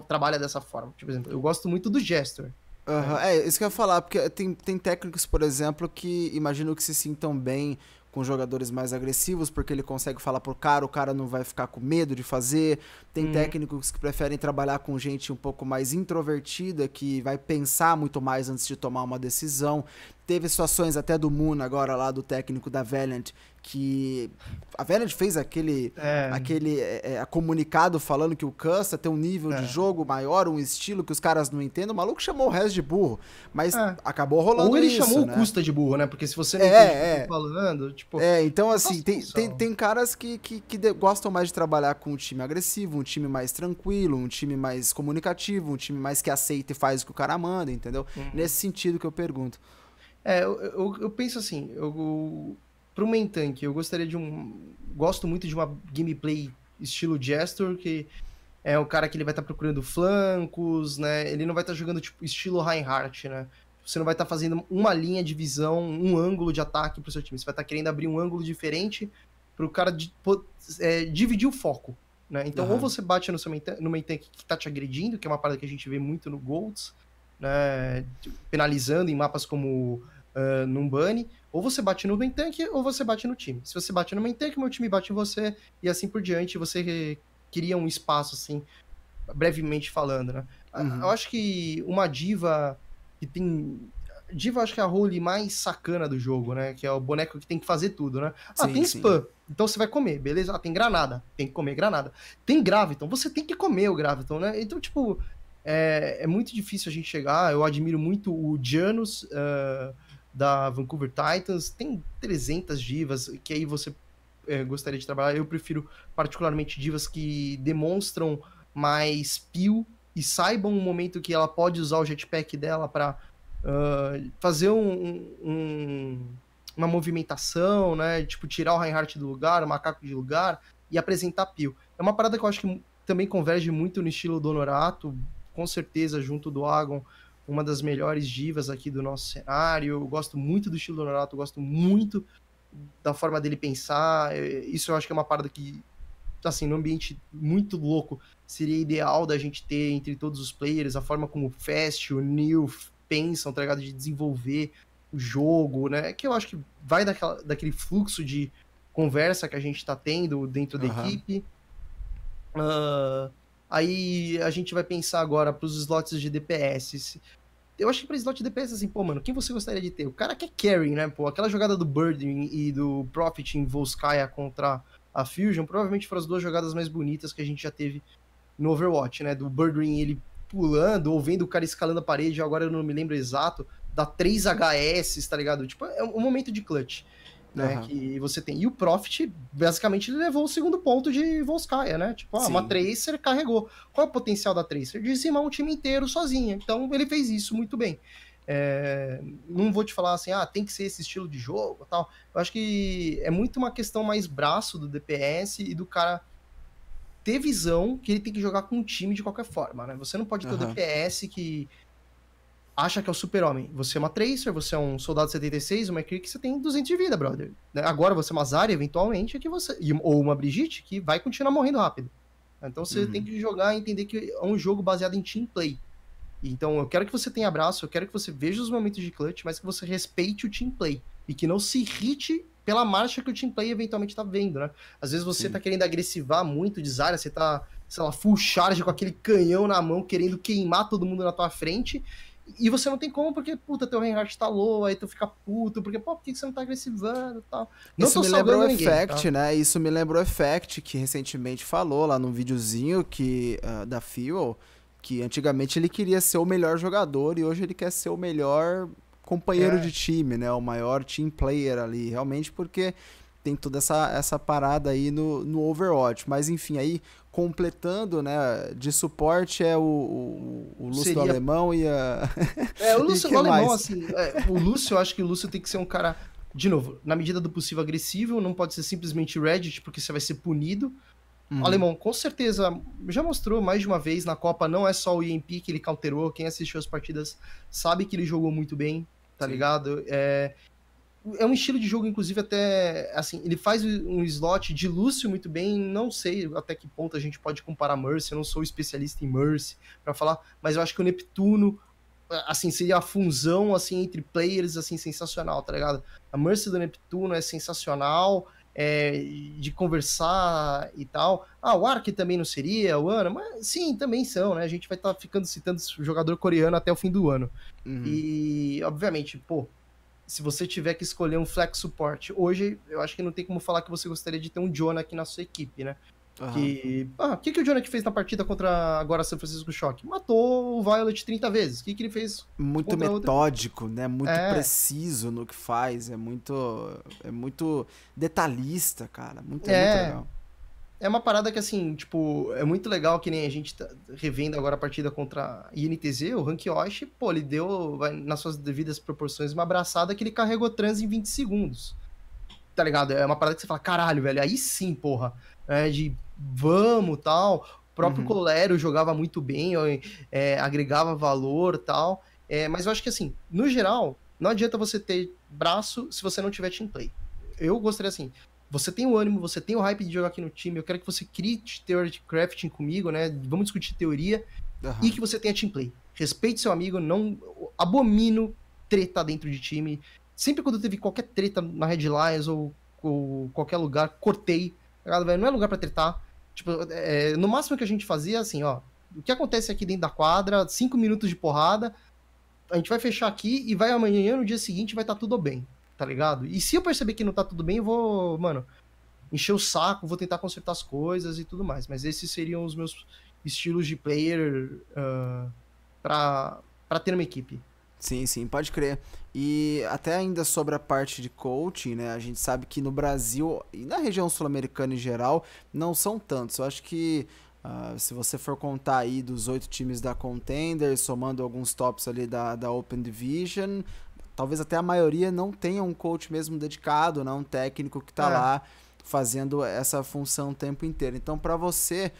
trabalha dessa forma. Tipo, por exemplo, eu gosto muito do Gestor. Uhum. É, isso que eu ia falar, porque tem, tem técnicos, por exemplo, que imagino que se sintam bem com jogadores mais agressivos, porque ele consegue falar pro cara, o cara não vai ficar com medo de fazer. Tem uhum. técnicos que preferem trabalhar com gente um pouco mais introvertida, que vai pensar muito mais antes de tomar uma decisão. Teve situações até do Moon agora lá, do técnico da Valiant, que a Valiant fez aquele, é. aquele é, é, comunicado falando que o Custa tem um nível de é. jogo maior, um estilo que os caras não entendem. O maluco chamou o resto de burro, mas é. acabou rolando Ou ele isso, chamou né? o Custa de burro, né? Porque se você não é, entende o que tá falando, tipo... É, então assim, tem, tem, tem caras que, que, que gostam mais de trabalhar com um time agressivo, um time mais tranquilo, um time mais comunicativo, um time mais que aceita e faz o que o cara manda, entendeu? Uhum. Nesse sentido que eu pergunto. É, eu, eu, eu penso assim, eu, pro main tank, eu gostaria de um. Gosto muito de uma gameplay estilo Jester, que é o cara que ele vai estar tá procurando flancos, né? Ele não vai estar tá jogando tipo estilo Reinhardt, né? Você não vai estar tá fazendo uma linha de visão, um ângulo de ataque pro seu time. Você vai estar tá querendo abrir um ângulo diferente pro cara de, é, dividir o foco. Né? Então, uhum. ou você bate no, seu main, no main tank que tá te agredindo, que é uma parada que a gente vê muito no Golds, né, penalizando em mapas como uh, num bunny, ou você bate no main tank ou você bate no time. Se você bate no main tank, meu time bate em você e assim por diante, você cria um espaço assim, brevemente falando, né? Uhum. Eu acho que uma diva que tem Diva acho que é a role mais sacana do jogo, né? Que é o boneco que tem que fazer tudo, né? Ah, sim, tem spam, sim. então você vai comer, beleza? Ah, tem granada, tem que comer granada. Tem Graviton, você tem que comer o Graviton, né? Então, tipo, é, é muito difícil a gente chegar. Eu admiro muito o Janus uh, da Vancouver Titans. Tem 300 divas que aí você é, gostaria de trabalhar. Eu prefiro particularmente divas que demonstram mais peel e saibam o momento que ela pode usar o jetpack dela para uh, fazer um, um, uma movimentação, né? Tipo, tirar o Reinhardt do lugar, o macaco de lugar e apresentar peel. É uma parada que eu acho que também converge muito no estilo do Honorato, com certeza, junto do Agon, uma das melhores divas aqui do nosso cenário. Eu gosto muito do estilo do Norato, gosto muito da forma dele pensar. É, isso eu acho que é uma parada que, assim, num ambiente muito louco, seria ideal da gente ter entre todos os players, a forma como o Fast, o Neil pensam, tá ligado? De desenvolver o jogo, né? Que eu acho que vai daquela, daquele fluxo de conversa que a gente tá tendo dentro da uhum. equipe. Uh, Aí a gente vai pensar agora para os slots de DPS. Eu acho que para slot de DPS, assim, pô, mano, quem você gostaria de ter? O cara que é carry, né, pô? Aquela jogada do Birding e do Profit em Volskaya contra a Fusion, provavelmente foram as duas jogadas mais bonitas que a gente já teve no Overwatch, né? Do Birding ele pulando, ou vendo o cara escalando a parede, agora eu não me lembro exato, da 3 HS, tá ligado? Tipo, é um momento de clutch né? Uhum. Que você tem. E o Profit, basicamente, ele levou o segundo ponto de Volskaya, né? Tipo, ah, uma Tracer carregou. Qual é o potencial da Tracer? Dizimar um time inteiro sozinha. Então, ele fez isso muito bem. É, não vou te falar assim, ah, tem que ser esse estilo de jogo tal. Eu acho que é muito uma questão mais braço do DPS e do cara ter visão que ele tem que jogar com um time de qualquer forma, né? Você não pode ter uhum. o DPS que acha que é o super-homem. Você é uma Tracer, você é um soldado 76, uma que você tem 200 de vida, brother. Né? Agora você é uma Zarya, eventualmente, que você... ou uma Brigitte, que vai continuar morrendo rápido. Então você uhum. tem que jogar e entender que é um jogo baseado em team play. Então eu quero que você tenha abraço, eu quero que você veja os momentos de clutch, mas que você respeite o team play. E que não se irrite pela marcha que o team play eventualmente tá vendo, né? Às vezes você Sim. tá querendo agressivar muito de Zarya, você tá, sei lá, full charge com aquele canhão na mão, querendo queimar todo mundo na tua frente, e você não tem como, porque, puta, teu Reinhardt tá low, aí tu fica puto, porque, pô, por que você não tá agressivando e tal? Não Isso me lembrou o Effect, tá? né? Isso me lembrou o Effect, que recentemente falou lá num videozinho que, uh, da Fuel, que antigamente ele queria ser o melhor jogador e hoje ele quer ser o melhor companheiro é. de time, né? O maior team player ali, realmente, porque tem toda essa, essa parada aí no, no Overwatch. Mas enfim, aí completando, né, de suporte é o, o, o Lúcio Seria... Alemão e a... É, o Lúcio Alemão, mais? assim, é, o Lúcio, eu acho que o Lúcio tem que ser um cara, de novo, na medida do possível agressivo, não pode ser simplesmente Reddit, porque você vai ser punido. Uhum. O Alemão, com certeza, já mostrou mais de uma vez na Copa, não é só o EMP que ele counterou, quem assistiu as partidas sabe que ele jogou muito bem, tá Sim. ligado? É, é um estilo de jogo, inclusive, até. Assim, ele faz um slot de Lúcio muito bem. Não sei até que ponto a gente pode comparar Mercy. Eu não sou especialista em Mercy para falar, mas eu acho que o Neptuno, assim, seria a fusão assim, entre players, assim, sensacional, tá ligado? A Mercy do Neptuno é sensacional. É, de conversar e tal. Ah, o Ark também não seria, o Ana, mas sim, também são, né? A gente vai estar tá ficando citando esse jogador coreano até o fim do ano. Uhum. E, obviamente, pô, se você tiver que escolher um flex support, hoje eu acho que não tem como falar que você gostaria de ter um Jonah aqui na sua equipe, né? Uhum. Que, ah, o que, que o Jonah fez na partida contra agora São Francisco Shock? Matou o Violet 30 vezes. O que, que ele fez? Muito metódico, outra... né? Muito é. preciso no que faz. É muito, é muito detalhista, cara. Muito, é, é muito legal. É uma parada que, assim, tipo, é muito legal que nem a gente tá revendo agora a partida contra a INTZ, o Rank Yoshi, pô, ele deu, vai, nas suas devidas proporções, uma abraçada que ele carregou trans em 20 segundos. Tá ligado? É uma parada que você fala, caralho, velho, aí sim, porra. É, de vamos tal. O próprio uhum. Colero jogava muito bem, é, agregava valor tal. É, mas eu acho que, assim, no geral, não adianta você ter braço se você não tiver team play. Eu gostaria, assim, você tem o ânimo, você tem o hype de jogar aqui no time, eu quero que você crie teoria de crafting comigo, né? Vamos discutir teoria uhum. e que você tenha team play. Respeite seu amigo, não abomino treta dentro de time. Sempre quando teve qualquer treta na Red Lions ou, ou qualquer lugar, cortei. Não é lugar para tretar. Tipo, é, no máximo que a gente fazia, assim, ó. O que acontece aqui dentro da quadra, cinco minutos de porrada, a gente vai fechar aqui e vai amanhã, no dia seguinte, vai estar tá tudo bem tá ligado? E se eu perceber que não tá tudo bem, eu vou, mano, encher o saco, vou tentar consertar as coisas e tudo mais. Mas esses seriam os meus estilos de player uh, pra, pra ter uma equipe. Sim, sim, pode crer. E até ainda sobre a parte de coaching, né? A gente sabe que no Brasil e na região sul-americana em geral não são tantos. Eu acho que uh, se você for contar aí dos oito times da Contender, somando alguns tops ali da, da Open Division, talvez até a maioria não tenha um coach mesmo dedicado, né? um técnico que está é. lá fazendo essa função o tempo inteiro. Então, para você,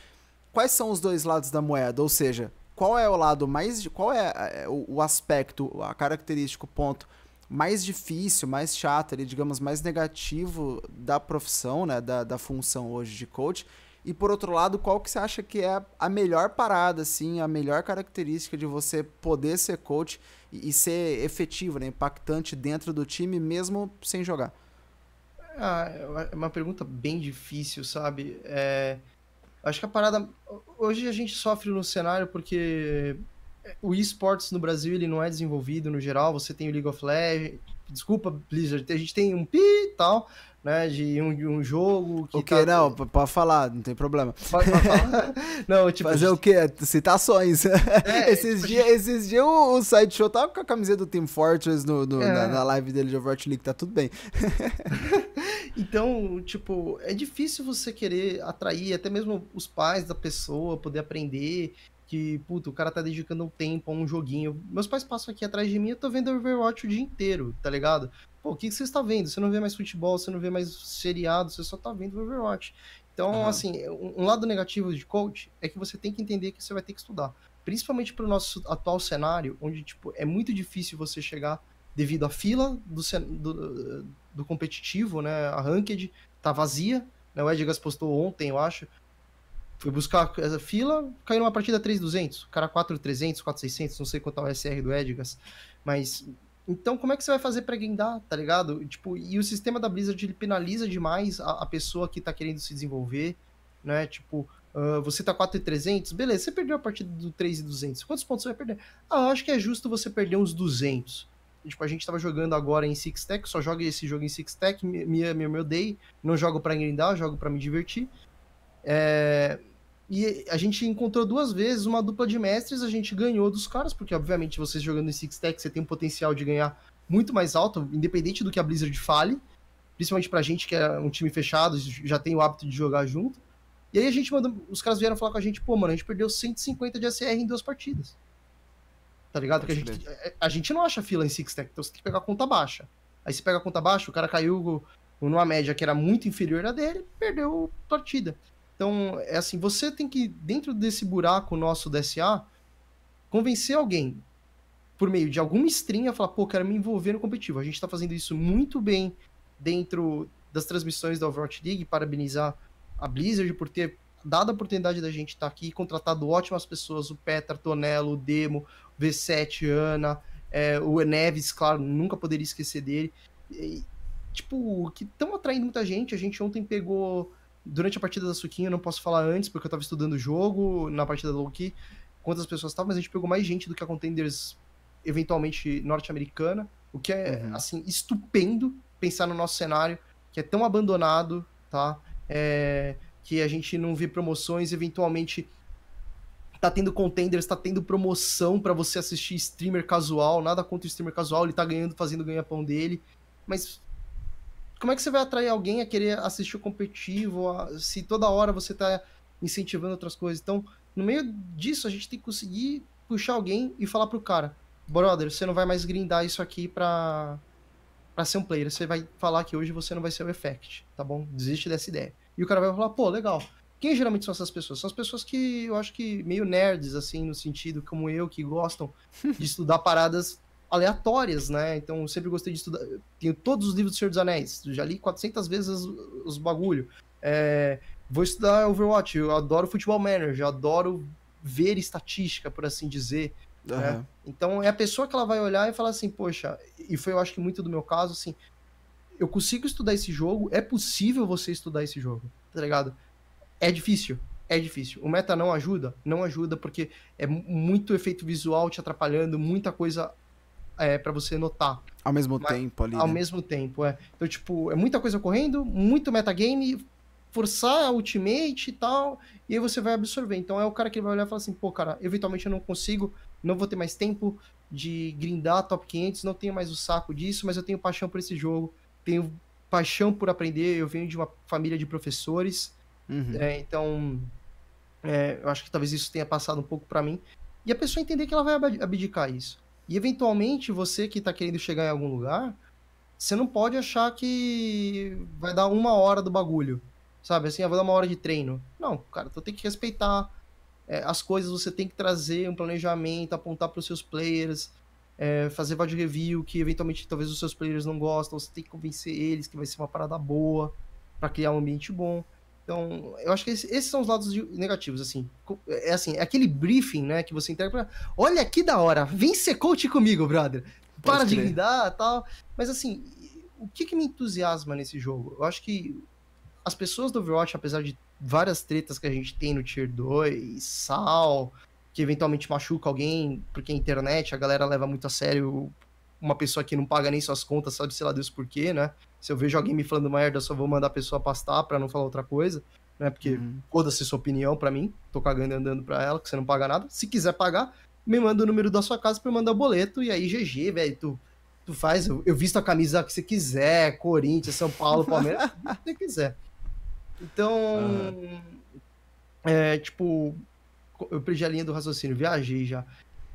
quais são os dois lados da moeda? Ou seja, qual é o lado mais. Qual é, é o aspecto, a característica, o ponto mais difícil, mais chato, ali, digamos, mais negativo da profissão, né? Da, da função hoje de coach? E por outro lado, qual que você acha que é a melhor parada, assim, a melhor característica de você poder ser coach e, ser efetivo, né, impactante dentro do time, mesmo sem jogar? Ah, é uma pergunta bem difícil, sabe? É, acho que a parada. Hoje a gente sofre no cenário porque o esportes no Brasil ele não é desenvolvido no geral. Você tem o League of Legends. Desculpa, Blizzard, a gente tem um pi e tal, né, de um, de um jogo que O que? Tá... Não, pode falar, não tem problema. Pode, pode falar? não, tipo... Fazer gente... o quê? Citações. É, esses, tipo, dias, gente... esses dias o, o Sideshow tava com a camiseta do Team Fortress no, no é. na, na, live dele de Overwatch League, tá tudo bem. então, tipo, é difícil você querer atrair até mesmo os pais da pessoa, poder aprender que, puto, o cara tá dedicando um tempo a um joguinho. Meus pais passam aqui atrás de mim, eu tô vendo Overwatch o dia inteiro, tá ligado? Pô, o que, que você está vendo? Você não vê mais futebol, você não vê mais seriado, você só tá vendo Overwatch. Então, uhum. assim, um lado negativo de coach é que você tem que entender que você vai ter que estudar. Principalmente para o nosso atual cenário, onde, tipo, é muito difícil você chegar devido à fila do, do, do competitivo, né? A Ranked tá vazia, né? O Edgas postou ontem, eu acho. Foi buscar essa fila, caiu numa partida 3,200. O cara 4,300, 4,600, não sei quanto é o SR do Edgas. Mas então, como é que você vai fazer para guindar, tá ligado? Tipo, e o sistema da Blizzard ele penaliza demais a, a pessoa que tá querendo se desenvolver, né? Tipo, uh, você tá 4,300, beleza, você perdeu a partida do 3,200. Quantos pontos você vai perder? Ah, acho que é justo você perder uns 200. Tipo, a gente tava jogando agora em Six Tech, só jogo esse jogo em Six Tech, me, me, me odeio, não jogo pra grindar, jogo para me divertir. É, e a gente encontrou duas vezes uma dupla de mestres, a gente ganhou dos caras, porque obviamente vocês jogando em Six Tech, você tem um potencial de ganhar muito mais alto, independente do que a Blizzard fale. Principalmente pra gente que é um time fechado, já tem o hábito de jogar junto. E aí a gente mandou, os caras vieram falar com a gente, pô, mano, a gente perdeu 150 de SR em duas partidas. Tá ligado? Porque a gente, a gente não acha fila em Six Tech, então você tem que pegar a conta baixa. Aí você pega a conta baixa, o cara caiu numa média que era muito inferior à dele, perdeu a partida. Então, é assim, você tem que, dentro desse buraco nosso DSA, convencer alguém por meio de alguma stream a falar, pô, quero me envolver no competitivo. A gente está fazendo isso muito bem dentro das transmissões da Overwatch League, parabenizar a Blizzard por ter dado a oportunidade da gente estar tá aqui, contratado ótimas pessoas, o Petra, Tonelo, o Demo, o V7, Ana, é, o Neves, claro, nunca poderia esquecer dele. E, tipo, que estão atraindo muita gente. A gente ontem pegou Durante a partida da Suquinha, eu não posso falar antes, porque eu tava estudando o jogo, na partida da Loki, quantas pessoas estavam, mas a gente pegou mais gente do que a Contenders eventualmente norte-americana. O que é, uhum. assim, estupendo pensar no nosso cenário, que é tão abandonado, tá? É, que a gente não vê promoções, eventualmente tá tendo contenders, tá tendo promoção para você assistir streamer casual, nada contra o streamer casual, ele tá ganhando, fazendo ganha-pão dele, mas como é que você vai atrair alguém a querer assistir o competitivo, a, se toda hora você tá incentivando outras coisas? Então, no meio disso, a gente tem que conseguir puxar alguém e falar pro cara, brother, você não vai mais grindar isso aqui pra, pra ser um player, você vai falar que hoje você não vai ser o Effect, tá bom? Desiste dessa ideia. E o cara vai falar, pô, legal, quem geralmente são essas pessoas? São as pessoas que eu acho que meio nerds, assim, no sentido como eu, que gostam de estudar paradas aleatórias, né? Então, eu sempre gostei de estudar. Tenho todos os livros do Senhor dos Anéis, já li 400 vezes os, os bagulho. É, vou estudar Overwatch, eu adoro Futebol Manager, adoro ver estatística, por assim dizer. Uhum. Né? Então, é a pessoa que ela vai olhar e falar assim, poxa, e foi eu acho que muito do meu caso, assim, eu consigo estudar esse jogo, é possível você estudar esse jogo, tá ligado? É difícil, é difícil. O meta não ajuda? Não ajuda porque é muito efeito visual te atrapalhando, muita coisa é, para você notar. Ao mesmo Mas, tempo ali. Ao né? mesmo tempo, é. Então, tipo, é muita coisa correndo, muito metagame, forçar a ultimate e tal, e aí você vai absorver. Então é o cara que vai olhar e falar assim, pô, cara, eventualmente eu não consigo, não vou ter mais tempo de grindar top 500, não tenho mais o saco disso, mas eu tenho paixão por esse jogo, tenho paixão por aprender, eu venho de uma família de professores, Uhum. É, então, é, eu acho que talvez isso tenha passado um pouco para mim. E a pessoa entender que ela vai abdicar isso. E eventualmente, você que tá querendo chegar em algum lugar, você não pode achar que vai dar uma hora do bagulho. Sabe, assim, ah, vai dar uma hora de treino. Não, cara, tu tem que respeitar é, as coisas, você tem que trazer um planejamento, apontar para os seus players, é, fazer VOD review, que eventualmente talvez os seus players não gostam, você tem que convencer eles que vai ser uma parada boa, para criar um ambiente bom. Então, eu acho que esses são os lados negativos, assim. É assim, é aquele briefing, né, que você entrega pra... Olha que da hora, vem ser coach comigo, brother. Para Pode de lidar tal. Mas, assim, o que, que me entusiasma nesse jogo? Eu acho que as pessoas do Overwatch, apesar de várias tretas que a gente tem no Tier 2, Sal, que eventualmente machuca alguém, porque a internet, a galera leva muito a sério uma pessoa que não paga nem suas contas, sabe se lá Deus por quê, né? Se eu vejo alguém me falando merda, eu só vou mandar a pessoa pastar para não falar outra coisa, né? Porque uhum. foda-se sua opinião para mim, tô cagando e andando pra ela, que você não paga nada. Se quiser pagar, me manda o número da sua casa pra eu mandar o boleto, e aí GG, velho, tu, tu faz, eu, eu visto a camisa que você quiser, Corinthians, São Paulo, Palmeiras, o que você quiser. Então, uhum. é, tipo, eu perdi a linha do raciocínio, viajei já.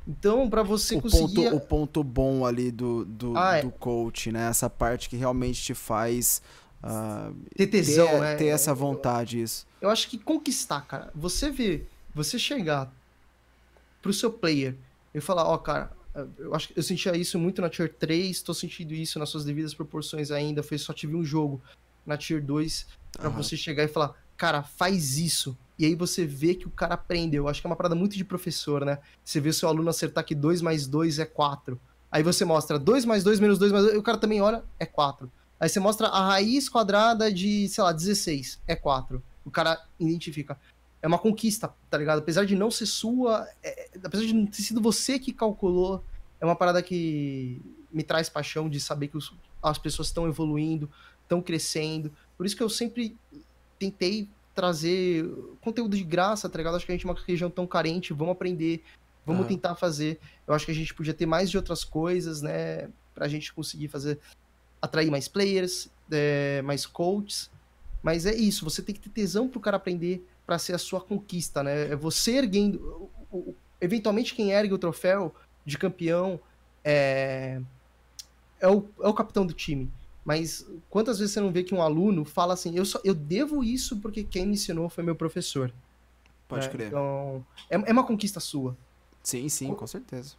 Então, para você o conseguir. Ponto, o ponto bom ali do, do, ah, é. do coach, né? Essa parte que realmente te faz. Uh, ter tesão, ter, né? Ter essa vontade, isso. Eu acho que conquistar, cara. Você vê, você chegar pro seu player e falar: Ó, oh, cara, eu acho que eu sentia isso muito na Tier 3, tô sentindo isso nas suas devidas proporções ainda. Foi só tive um jogo na Tier 2 para uhum. você chegar e falar: Cara, faz isso e aí você vê que o cara aprendeu. Acho que é uma parada muito de professor, né? Você vê o seu aluno acertar que 2 mais 2 é 4. Aí você mostra 2 mais 2 menos 2 mais 2, e o cara também olha, é 4. Aí você mostra a raiz quadrada de, sei lá, 16, é 4. O cara identifica. É uma conquista, tá ligado? Apesar de não ser sua, é, apesar de não ter sido você que calculou, é uma parada que me traz paixão de saber que os, as pessoas estão evoluindo, estão crescendo. Por isso que eu sempre tentei trazer conteúdo de graça, tá ligado? Acho que a gente é uma região tão carente, vamos aprender, vamos ah. tentar fazer. Eu acho que a gente podia ter mais de outras coisas, né? Pra gente conseguir fazer, atrair mais players, é, mais coaches. Mas é isso, você tem que ter tesão pro cara aprender para ser a sua conquista, né? É você erguendo. Eventualmente, quem ergue o troféu de campeão é, é, o, é o capitão do time. Mas quantas vezes você não vê que um aluno fala assim, eu, só, eu devo isso porque quem me ensinou foi meu professor. Pode é, crer. Então, é, é uma conquista sua. Sim, sim, com certeza.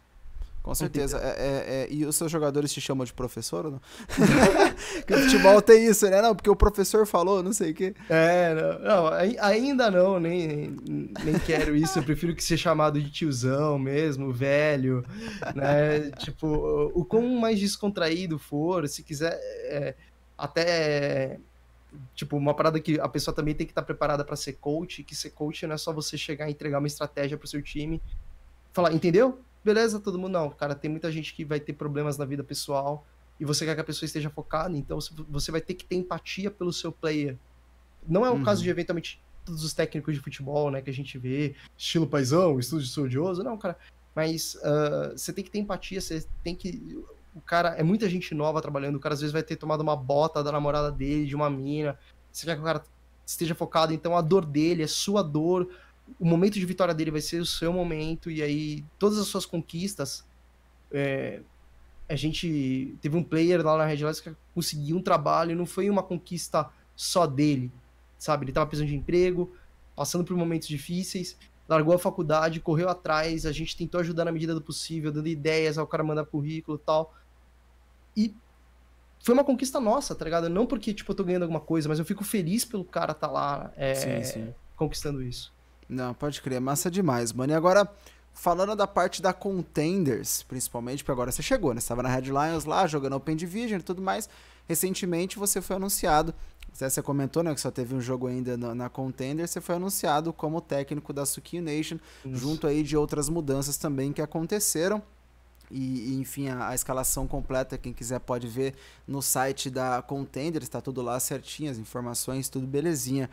Com certeza. É, é, é, e os seus jogadores te chamam de professor ou não? porque o futebol tem isso, né? Não, porque o professor falou, não sei o quê. É, não, não, ainda não, nem, nem quero isso. Eu prefiro que seja chamado de tiozão mesmo, velho, né? tipo, o quão mais descontraído for, se quiser, é, até tipo, uma parada que a pessoa também tem que estar preparada para ser coach, que ser coach não é só você chegar e entregar uma estratégia para o seu time, falar, entendeu? Beleza, todo mundo não. Cara, tem muita gente que vai ter problemas na vida pessoal e você quer que a pessoa esteja focada, então você vai ter que ter empatia pelo seu player. Não é o uhum. caso de eventualmente todos os técnicos de futebol, né, que a gente vê, estilo paisão, estilo de estudioso, não, cara. Mas uh, você tem que ter empatia, você tem que. O cara, é muita gente nova trabalhando, o cara às vezes vai ter tomado uma bota da namorada dele, de uma mina. Você quer que o cara esteja focado, então a dor dele é sua dor, o momento de vitória dele vai ser o seu momento, e aí todas as suas conquistas. É, a gente teve um player lá na Red Lions que conseguiu um trabalho, não foi uma conquista só dele, sabe? Ele tava precisando de emprego, passando por momentos difíceis, largou a faculdade, correu atrás, a gente tentou ajudar na medida do possível, dando ideias ao cara mandar currículo e tal. E foi uma conquista nossa, tá ligado? Não porque, tipo, eu tô ganhando alguma coisa, mas eu fico feliz pelo cara tá lá é, sim, sim. conquistando isso. Não, pode crer, massa demais, mano. E agora, falando da parte da Contenders, principalmente, porque agora você chegou, né? Você tava na Red Lions lá, jogando Open Division e tudo mais. Recentemente você foi anunciado, você comentou, né, que só teve um jogo ainda na, na Contender, você foi anunciado como técnico da Suki Nation, Isso. junto aí de outras mudanças também que aconteceram. E, enfim, a, a, escalação completa, quem quiser pode ver no site da Contender, está tudo lá certinho, as informações, tudo belezinha.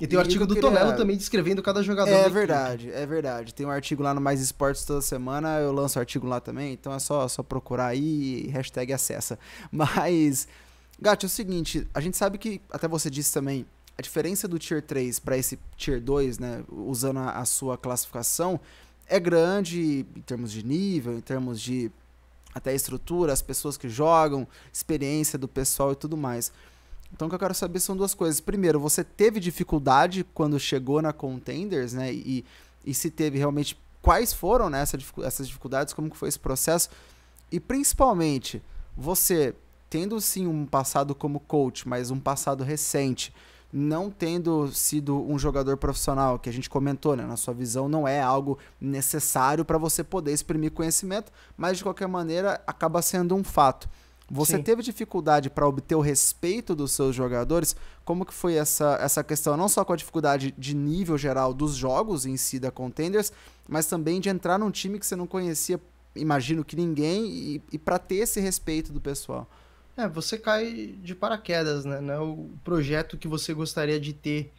E tem o um artigo do queria... Tonelo também descrevendo cada jogador. É verdade, é verdade. Tem um artigo lá no Mais Esportes toda semana, eu lanço artigo lá também, então é só, só procurar aí e hashtag acessa. Mas, Gato, é o seguinte, a gente sabe que, até você disse também, a diferença do Tier 3 para esse Tier 2, né, usando a, a sua classificação, é grande em termos de nível, em termos de até estrutura, as pessoas que jogam, experiência do pessoal e tudo mais. Então o que eu quero saber são duas coisas. Primeiro, você teve dificuldade quando chegou na Contenders, né? E, e se teve realmente, quais foram né, essa, essas dificuldades, como que foi esse processo? E principalmente, você tendo sim um passado como coach, mas um passado recente, não tendo sido um jogador profissional, que a gente comentou, né? Na sua visão, não é algo necessário para você poder exprimir conhecimento, mas de qualquer maneira acaba sendo um fato. Você Sim. teve dificuldade para obter o respeito dos seus jogadores? Como que foi essa, essa questão, não só com a dificuldade de nível geral dos jogos em si da Contenders, mas também de entrar num time que você não conhecia, imagino que ninguém, e, e para ter esse respeito do pessoal? É, você cai de paraquedas, né? Não é o projeto que você gostaria de ter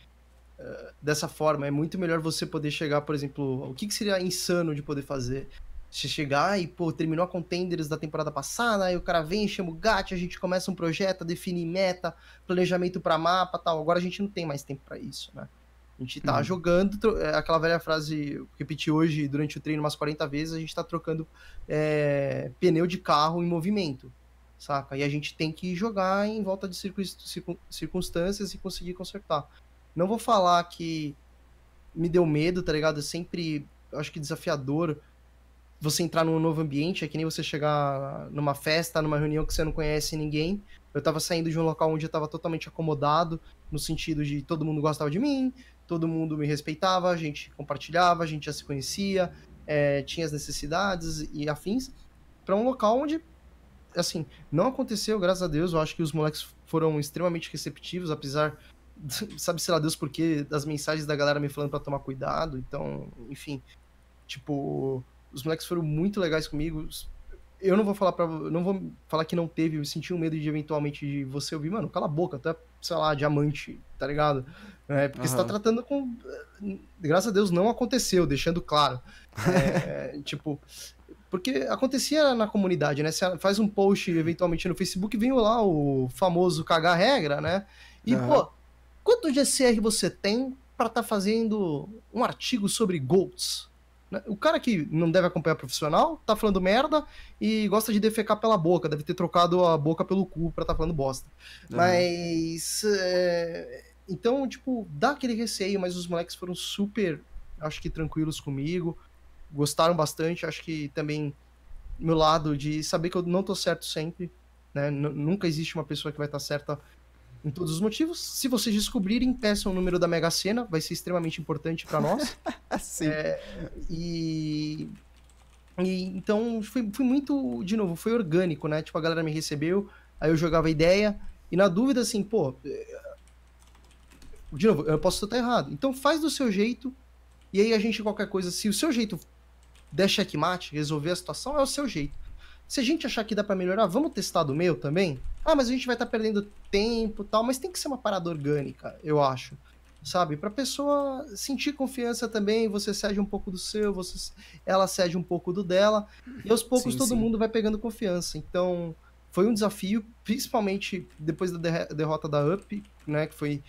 uh, dessa forma. É muito melhor você poder chegar, por exemplo, o que, que seria insano de poder fazer? Você chegar e, pô, terminou a Contenders da temporada passada, aí o cara vem, chama o GAT, a gente começa um projeto, define meta, planejamento para mapa tal. Agora a gente não tem mais tempo para isso, né? A gente tá uhum. jogando, é, aquela velha frase, repeti hoje durante o treino umas 40 vezes, a gente tá trocando é, pneu de carro em movimento saca? E a gente tem que jogar em volta de circunstâncias e conseguir consertar. Não vou falar que me deu medo, tá ligado? É sempre, acho que desafiador você entrar num novo ambiente, é que nem você chegar numa festa, numa reunião que você não conhece ninguém. Eu tava saindo de um local onde eu tava totalmente acomodado, no sentido de todo mundo gostava de mim, todo mundo me respeitava, a gente compartilhava, a gente já se conhecia, é, tinha as necessidades e afins, para um local onde assim, não aconteceu, graças a Deus. Eu acho que os moleques foram extremamente receptivos, apesar, sabe, sei lá, Deus porque das mensagens da galera me falando para tomar cuidado. Então, enfim, tipo, os moleques foram muito legais comigo. Eu não vou falar para não vou falar que não teve, eu senti um medo de eventualmente de você ouvir, mano, cala a boca, até, sei lá, diamante, tá ligado? É, porque uhum. você tá tratando com. Graças a Deus não aconteceu, deixando claro. É, tipo, porque acontecia na comunidade, né? Você faz um post eventualmente no Facebook, vem lá o famoso cagar regra, né? E, uhum. pô, quanto GCR você tem para estar tá fazendo um artigo sobre GOATs? Né? O cara que não deve acompanhar profissional, tá falando merda e gosta de defecar pela boca, deve ter trocado a boca pelo cu pra tá falando bosta. Uhum. Mas. É... Então, tipo, dá aquele receio, mas os moleques foram super, acho que tranquilos comigo gostaram bastante. Acho que também meu lado de saber que eu não tô certo sempre, né? N nunca existe uma pessoa que vai estar tá certa em todos os motivos. Se vocês descobrirem, peçam o número da Mega Sena, vai ser extremamente importante para nós. Sim. É, e, e então foi, foi muito, de novo, foi orgânico, né? Tipo, a galera me recebeu, aí eu jogava ideia, e na dúvida, assim, pô. É, de novo, eu posso estar errado. Então faz do seu jeito, e aí a gente, qualquer coisa, se o seu jeito der checkmate, resolver a situação, é o seu jeito. Se a gente achar que dá para melhorar, vamos testar do meu também? Ah, mas a gente vai estar tá perdendo tempo tal, mas tem que ser uma parada orgânica, eu acho. Sabe? Pra pessoa sentir confiança também, você cede um pouco do seu, você, ela cede um pouco do dela, e aos poucos sim, todo sim. mundo vai pegando confiança. Então, foi um desafio, principalmente depois da derrota da UP, né? Que foi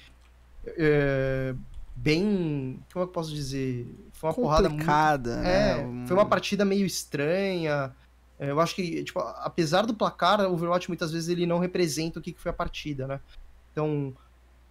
é, bem. Como é que eu posso dizer? Foi uma Complicada, porrada muito. É, né? foi uma partida meio estranha. É, eu acho que, tipo, apesar do placar, o Overwatch muitas vezes ele não representa o que foi a partida, né? Então,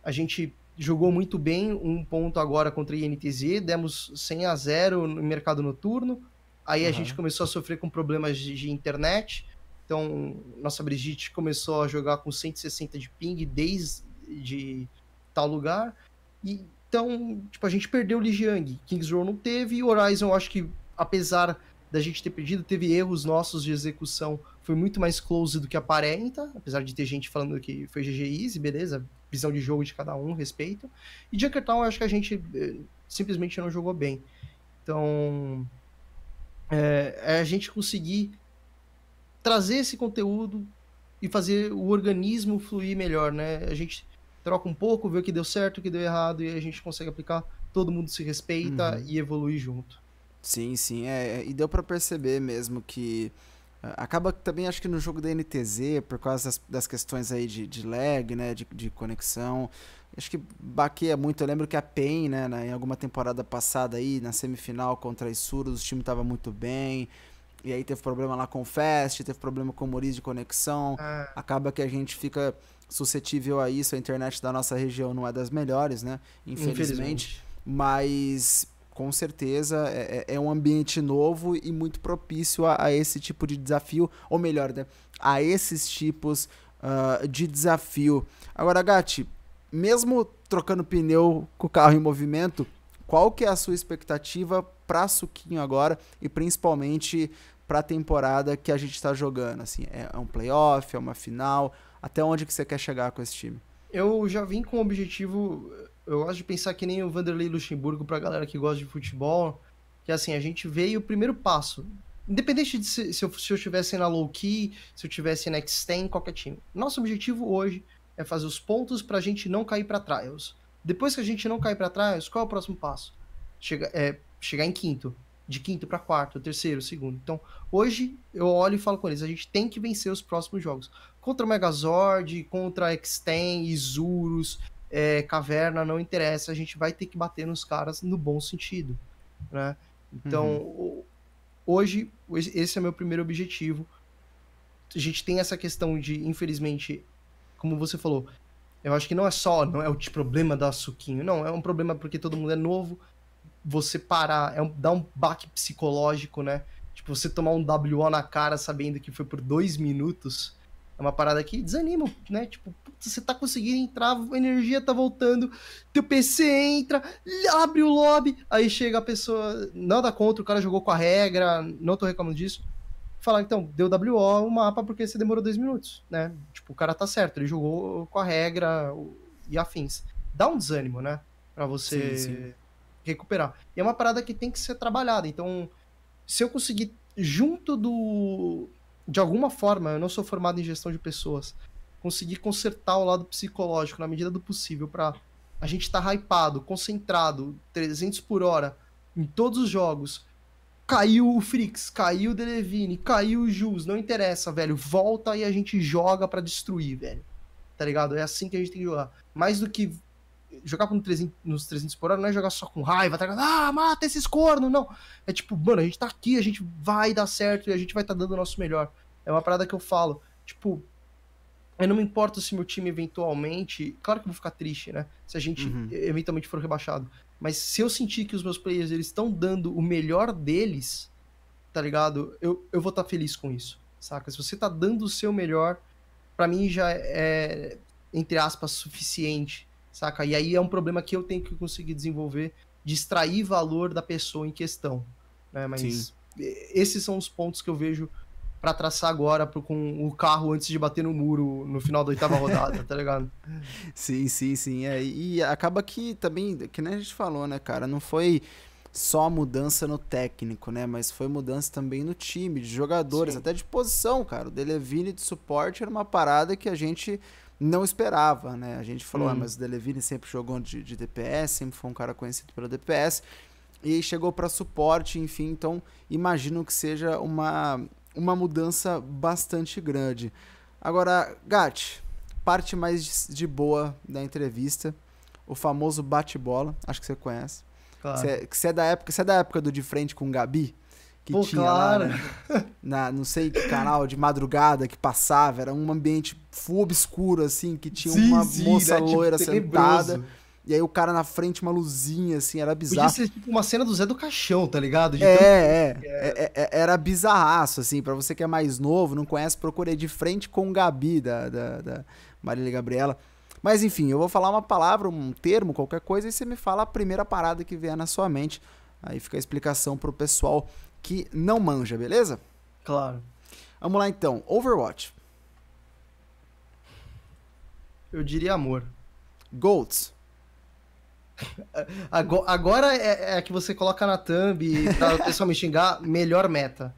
a gente jogou muito bem um ponto agora contra a INTZ, demos 100 a 0 no mercado noturno, aí uhum. a gente começou a sofrer com problemas de, de, internet, então nossa Brigitte começou a jogar com 160 de ping desde tal lugar, e então, tipo, a gente perdeu o Lijiang, Kings Row não teve, e Horizon, eu acho que, apesar da gente ter perdido, teve erros nossos de execução, foi muito mais close do que aparenta, apesar de ter gente falando que foi GG Easy, beleza, visão de jogo de cada um, respeito. E Junkertown eu acho que a gente eh, simplesmente não jogou bem. Então, é, é, a gente conseguir trazer esse conteúdo e fazer o organismo fluir melhor, né? A gente troca um pouco, vê o que deu certo, o que deu errado e a gente consegue aplicar, todo mundo se respeita uhum. e evolui junto. Sim, sim, é, é, e deu para perceber mesmo que uh, acaba também acho que no jogo da NTZ, por causa das, das questões aí de, de lag, né, de, de conexão, acho que baqueia muito. Eu lembro que a PEN, né, na, em alguma temporada passada aí, na semifinal contra a Isurus, o time tava muito bem. E aí teve problema lá com o Fast, teve problema com o Moriz de conexão. Ah. Acaba que a gente fica suscetível a isso. A internet da nossa região não é das melhores, né? Infelizmente. Infelizmente. Mas com certeza é, é, é, um ambiente novo e muito propício a, a, esse tipo de desafio, ou melhor, né, a esses tipos uh, de desafio. Agora, Gatti, mesmo trocando pneu com o carro em movimento, qual que é a sua expectativa para Suquinho agora e principalmente para a temporada que a gente está jogando? Assim, é, é um playoff, é uma final? Até onde que você quer chegar com esse time? Eu já vim com o objetivo eu gosto de pensar que nem o Vanderlei Luxemburgo pra galera que gosta de futebol, que assim, a gente veio o primeiro passo. Independente de se, se eu, se eu estivesse na low key, se eu estivesse na extend, qualquer time. Nosso objetivo hoje é fazer os pontos pra gente não cair pra trials. Depois que a gente não cair pra trials, qual é o próximo passo? Chega, é, chegar em quinto. De quinto para quarto, terceiro, segundo. Então, hoje eu olho e falo com eles: a gente tem que vencer os próximos jogos. Contra o Megazord, contra Extend, Isurus, é, caverna, não interessa, a gente vai ter que bater nos caras no bom sentido, né? Então, uhum. hoje, esse é meu primeiro objetivo. A gente tem essa questão de, infelizmente, como você falou, eu acho que não é só, não é o problema da suquinho, não, é um problema porque todo mundo é novo, você parar, é um, dá um baque psicológico, né? Tipo, você tomar um WO na cara sabendo que foi por dois minutos, é uma parada que desanima, né? Tipo, você tá conseguindo entrar, a energia tá voltando, teu PC entra, abre o lobby, aí chega a pessoa, nada contra, o cara jogou com a regra, não tô reclamando disso. Falar, então, deu WO o mapa porque você demorou dois minutos, né? Tipo, o cara tá certo, ele jogou com a regra e afins. Dá um desânimo, né? Pra você sim, sim. recuperar. E é uma parada que tem que ser trabalhada. Então, se eu conseguir, junto do, de alguma forma, eu não sou formado em gestão de pessoas, conseguir consertar o lado psicológico na medida do possível para a gente estar tá hypado, concentrado, 300 por hora em todos os jogos. Caiu o Frix, caiu o Delevine, caiu o Jus, não interessa, velho. Volta e a gente joga para destruir, velho. Tá ligado? É assim que a gente tem que jogar. Mais do que jogar com 300, nos 300 por hora não é jogar só com raiva, tá ligado? Ah, mata esses cornos, não. É tipo, mano, a gente tá aqui, a gente vai dar certo e a gente vai estar tá dando o nosso melhor. É uma parada que eu falo. Tipo, eu não me importo se meu time eventualmente. Claro que eu vou ficar triste, né? Se a gente uhum. eventualmente for rebaixado. Mas se eu sentir que os meus players eles estão dando o melhor deles, tá ligado? Eu, eu vou estar tá feliz com isso, saca? Se você tá dando o seu melhor, para mim já é, entre aspas, suficiente saca? E aí é um problema que eu tenho que conseguir desenvolver de extrair valor da pessoa em questão, né? Mas Sim. esses são os pontos que eu vejo para traçar agora pro, com o carro antes de bater no muro no final da oitava rodada, tá ligado? Sim, sim, sim. É, e acaba que também, que nem a gente falou, né, cara, não foi só mudança no técnico, né? Mas foi mudança também no time, de jogadores, Sim. até de posição, cara. O Delevine de suporte era uma parada que a gente não esperava, né? A gente falou, ah, hum. mas o Delevine sempre jogou de, de DPS, sempre foi um cara conhecido pelo DPS, e chegou para suporte, enfim, então imagino que seja uma, uma mudança bastante grande. Agora, Gat, parte mais de boa da entrevista, o famoso bate-bola, acho que você conhece. Claro. Você, você é da época, você é da época do De Frente com o Gabi? Que Pô, tinha claro. lá na, na, não sei que canal de madrugada que passava, era um ambiente full obscuro, assim, que tinha sim, uma sim, moça né? loira tipo, sentada. E aí o cara na frente, uma luzinha, assim, era bizarro. Podia ser tipo uma cena do Zé do Caixão, tá ligado? É, é, é, é, Era bizarraço, assim. Pra você que é mais novo, não conhece, procurei de frente com o Gabi, da, da, da Marília Gabriela. Mas enfim, eu vou falar uma palavra, um termo, qualquer coisa, e você me fala a primeira parada que vier na sua mente. Aí fica a explicação pro pessoal que não manja, beleza? Claro. Vamos lá então. Overwatch. Eu diria amor. Golds. Agora é, é que você coloca na thumb pra o pessoal me xingar, melhor meta.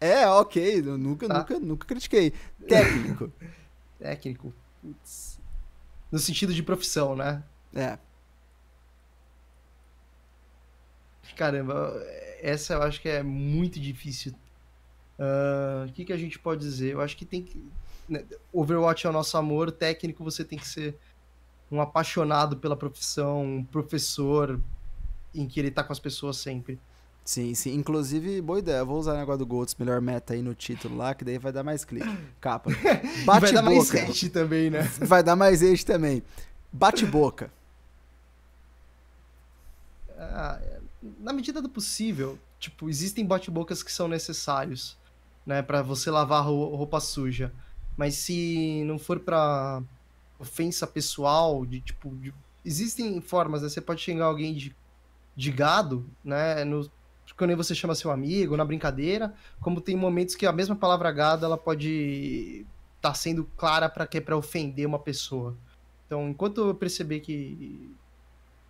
É, ok. Eu nunca, tá. nunca, nunca critiquei. Técnico. Técnico. Putz. No sentido de profissão, né? É. Caramba, essa eu acho que é muito difícil. Uh, o que, que a gente pode dizer? Eu acho que tem que. Né, Overwatch é o nosso amor, técnico você tem que ser um apaixonado pela profissão, um professor em que ele tá com as pessoas sempre. Sim, sim. Inclusive, boa ideia. Eu vou usar o negócio do Golds, melhor meta aí no título lá, que daí vai dar mais clique. Capa. Bate vai dar mais age também, né? Vai dar mais age também. Bate boca. Ah, na medida do possível, tipo, existem bate-bocas que são necessários, né, para você lavar roupa suja. Mas se não for para ofensa pessoal, de tipo, de... existem formas, né? Você pode xingar alguém de, de gado, né, no, quando você chama seu amigo, na brincadeira, como tem momentos que a mesma palavra gado ela pode estar tá sendo clara para que para ofender uma pessoa. Então, enquanto eu perceber que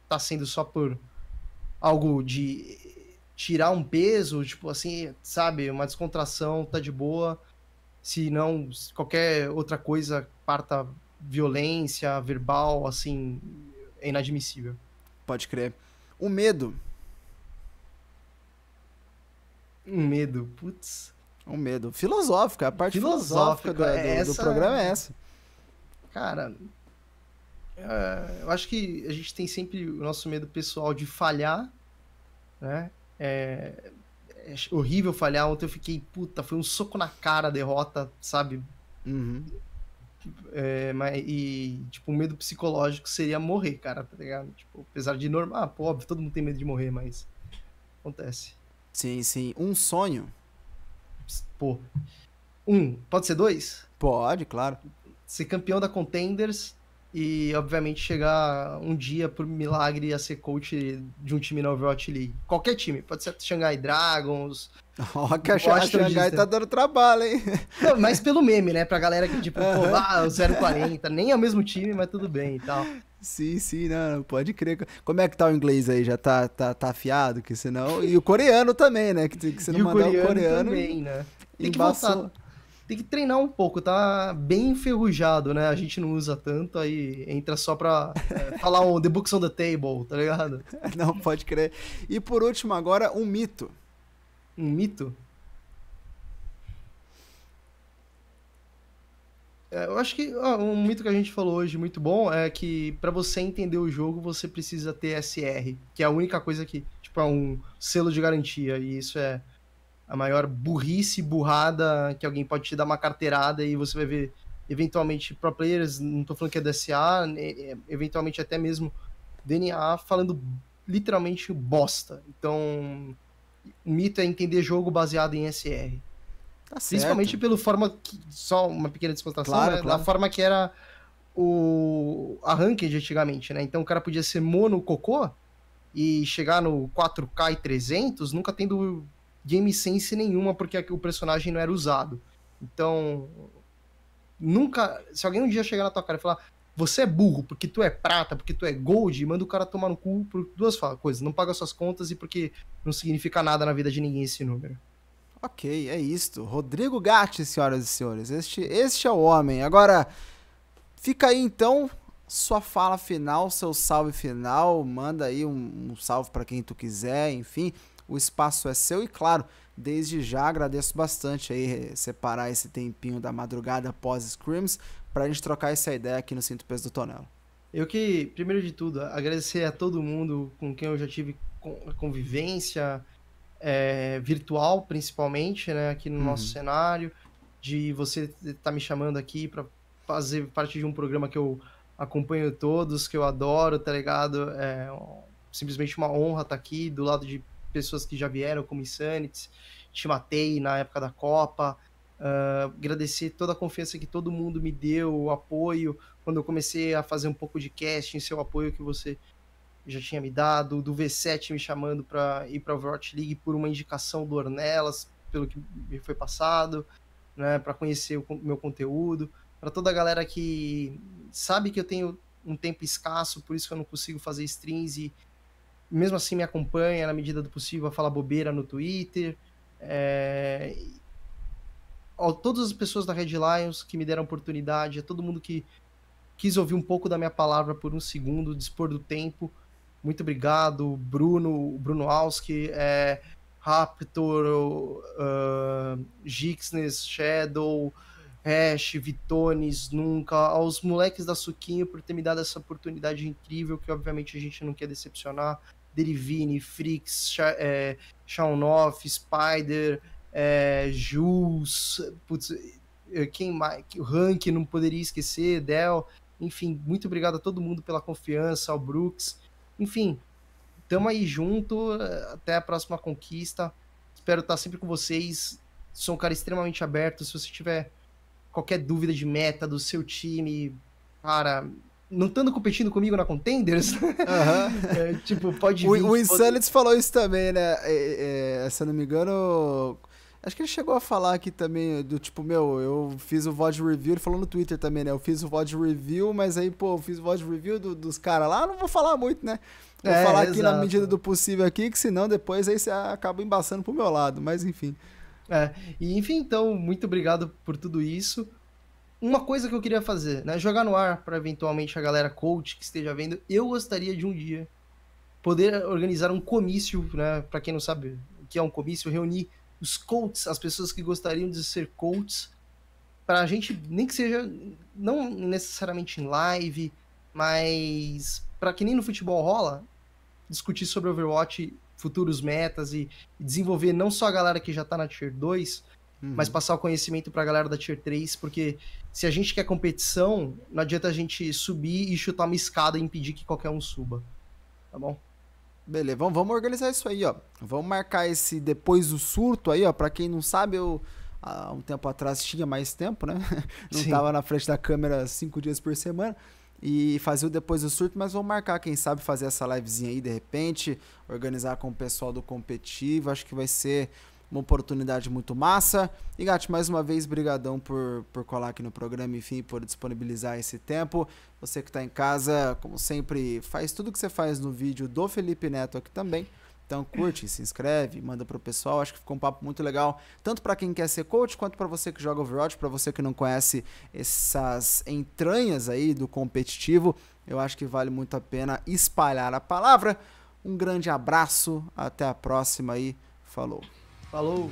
tá sendo só por algo de tirar um peso, tipo assim, sabe, uma descontração, tá de boa. Se não, qualquer outra coisa parta violência verbal, assim, é inadmissível. Pode crer. O medo Um medo, putz. Um medo. Filosófica, a parte filosófica, filosófica do, do, essa... do, programa é essa. Cara, é, eu acho que a gente tem sempre o nosso medo pessoal de falhar, né? É, é horrível falhar. Ontem eu fiquei, puta, foi um soco na cara a derrota, sabe? Uhum. É, mas, e, tipo, o medo psicológico seria morrer, cara, tá ligado? Tipo, apesar de normal, ah, pô, óbvio, todo mundo tem medo de morrer, mas acontece. Sim, sim. Um sonho? Pô. Um. Pode ser dois? Pode, claro. Ser campeão da Contenders e, obviamente, chegar um dia, por milagre, a ser coach de um time na Overwatch League. Qualquer time. Pode ser Shanghai Dragons. Ó, oh, que a Shanghai tá dando trabalho, hein? Não, mas pelo meme, né? Pra galera que, tipo, uhum. pô, ah, 040. Nem é o mesmo time, mas tudo bem e tal. Sim, sim, não, pode crer. Como é que tá o inglês aí? Já tá, tá, tá afiado? Que senão... E o coreano também, né? Que, que você não mandar o coreano, o coreano também, né? Tem que voltar. Tem que treinar um pouco, tá bem enferrujado, né? A gente não usa tanto, aí entra só pra é, falar um The Books on the Table, tá ligado? Não, pode crer. E por último agora, um mito. Um mito? É, eu acho que ó, um mito que a gente falou hoje muito bom é que para você entender o jogo você precisa ter SR, que é a única coisa que, tipo, é um selo de garantia e isso é a maior burrice, burrada que alguém pode te dar uma carteirada e você vai ver eventualmente pro players, não tô falando que é DSA, eventualmente até mesmo DNA falando literalmente bosta. Então, o mito é entender jogo baseado em SR. Tá Principalmente pela forma que. Só uma pequena descontração, claro, né? claro. Da forma que era o a ranked antigamente, né? Então o cara podia ser mono cocô e chegar no 4K e 300 nunca tendo game sense nenhuma porque o personagem não era usado. Então, nunca. Se alguém um dia chegar na tua cara e falar, você é burro porque tu é prata, porque tu é gold, manda o cara tomar no cu por duas coisas. Não paga suas contas e porque não significa nada na vida de ninguém esse número. Ok, é isto. Rodrigo Gatti, senhoras e senhores. Este, este é o homem. Agora, fica aí então sua fala final, seu salve final. Manda aí um, um salve para quem tu quiser, enfim. O espaço é seu e, claro, desde já agradeço bastante aí separar esse tempinho da madrugada pós Screams pra gente trocar essa ideia aqui no Cinto Peso do Tonelo. Eu que, primeiro de tudo, agradecer a todo mundo com quem eu já tive convivência é, virtual, principalmente, né, aqui no uhum. nosso cenário, de você estar tá me chamando aqui para fazer parte de um programa que eu acompanho todos, que eu adoro, tá ligado? É simplesmente uma honra estar tá aqui do lado de pessoas que já vieram, como te matei na época da Copa, Uh, agradecer toda a confiança que todo mundo me deu, o apoio, quando eu comecei a fazer um pouco de casting, seu apoio que você já tinha me dado, do V7 me chamando para ir para a Overwatch League por uma indicação do Ornelas, pelo que me foi passado, né, para conhecer o meu conteúdo, para toda a galera que sabe que eu tenho um tempo escasso, por isso que eu não consigo fazer streams e mesmo assim me acompanha na medida do possível a falar bobeira no Twitter. É, todas as pessoas da Red Lions que me deram oportunidade, a todo mundo que quis ouvir um pouco da minha palavra por um segundo, dispor do tempo. Muito obrigado, Bruno, Bruno Alski, é, Raptor, uh, Gixness, Shadow, Hash, Vitones, Nunca, aos moleques da Suquinho por ter me dado essa oportunidade incrível, que obviamente a gente não quer decepcionar. Derivini, Frix, é, Shaunoff, Spider, é, Jules, putz, é, quem mais, o Rank não poderia esquecer, Del, enfim, muito obrigado a todo mundo pela confiança, ao Brooks, enfim, tamo aí junto, até a próxima conquista, espero estar sempre com vocês, sou um cara extremamente aberto, se você tiver qualquer dúvida de meta do seu time, cara, não estando competindo comigo na Contenders, uhum. é, tipo, pode vir. O, o Insanity pode... falou isso também, né? É, é, se eu não me engano, Acho que ele chegou a falar aqui também do tipo, meu, eu fiz o VOD review, ele falou no Twitter também, né? Eu fiz o VOD review, mas aí, pô, eu fiz o VOD review do, dos caras lá, não vou falar muito, né? Vou é, falar aqui exato. na medida do possível aqui, que senão depois aí você acaba embaçando pro meu lado, mas enfim. É, e enfim, então, muito obrigado por tudo isso. Uma coisa que eu queria fazer, né? Jogar no ar para eventualmente a galera coach que esteja vendo. Eu gostaria de um dia poder organizar um comício, né? Para quem não sabe o que é um comício, reunir os coaches, as pessoas que gostariam de ser coaches, para a gente, nem que seja, não necessariamente em live, mas para que nem no futebol rola, discutir sobre Overwatch, futuros metas e, desenvolver não só a galera que já está na Tier 2, uhum. mas passar o conhecimento para a galera da Tier 3, porque se a gente quer competição, não adianta a gente subir e chutar uma escada e impedir que qualquer um suba. Tá bom? Beleza, vamos, vamos organizar isso aí, ó. Vamos marcar esse depois do surto aí, ó. Pra quem não sabe, eu há um tempo atrás tinha mais tempo, né? Não Sim. tava na frente da câmera cinco dias por semana. E fazer o depois do surto, mas vamos marcar, quem sabe, fazer essa livezinha aí de repente, organizar com o pessoal do competitivo. Acho que vai ser uma oportunidade muito massa. E Gatti, mais uma vez, brigadão por, por colar aqui no programa, enfim, por disponibilizar esse tempo. Você que está em casa, como sempre, faz tudo que você faz no vídeo do Felipe Neto aqui também. Então curte, se inscreve, manda pro pessoal. Acho que ficou um papo muito legal, tanto para quem quer ser coach quanto para você que joga Overwatch, para você que não conhece essas entranhas aí do competitivo. Eu acho que vale muito a pena espalhar a palavra. Um grande abraço, até a próxima aí. Falou. Falou!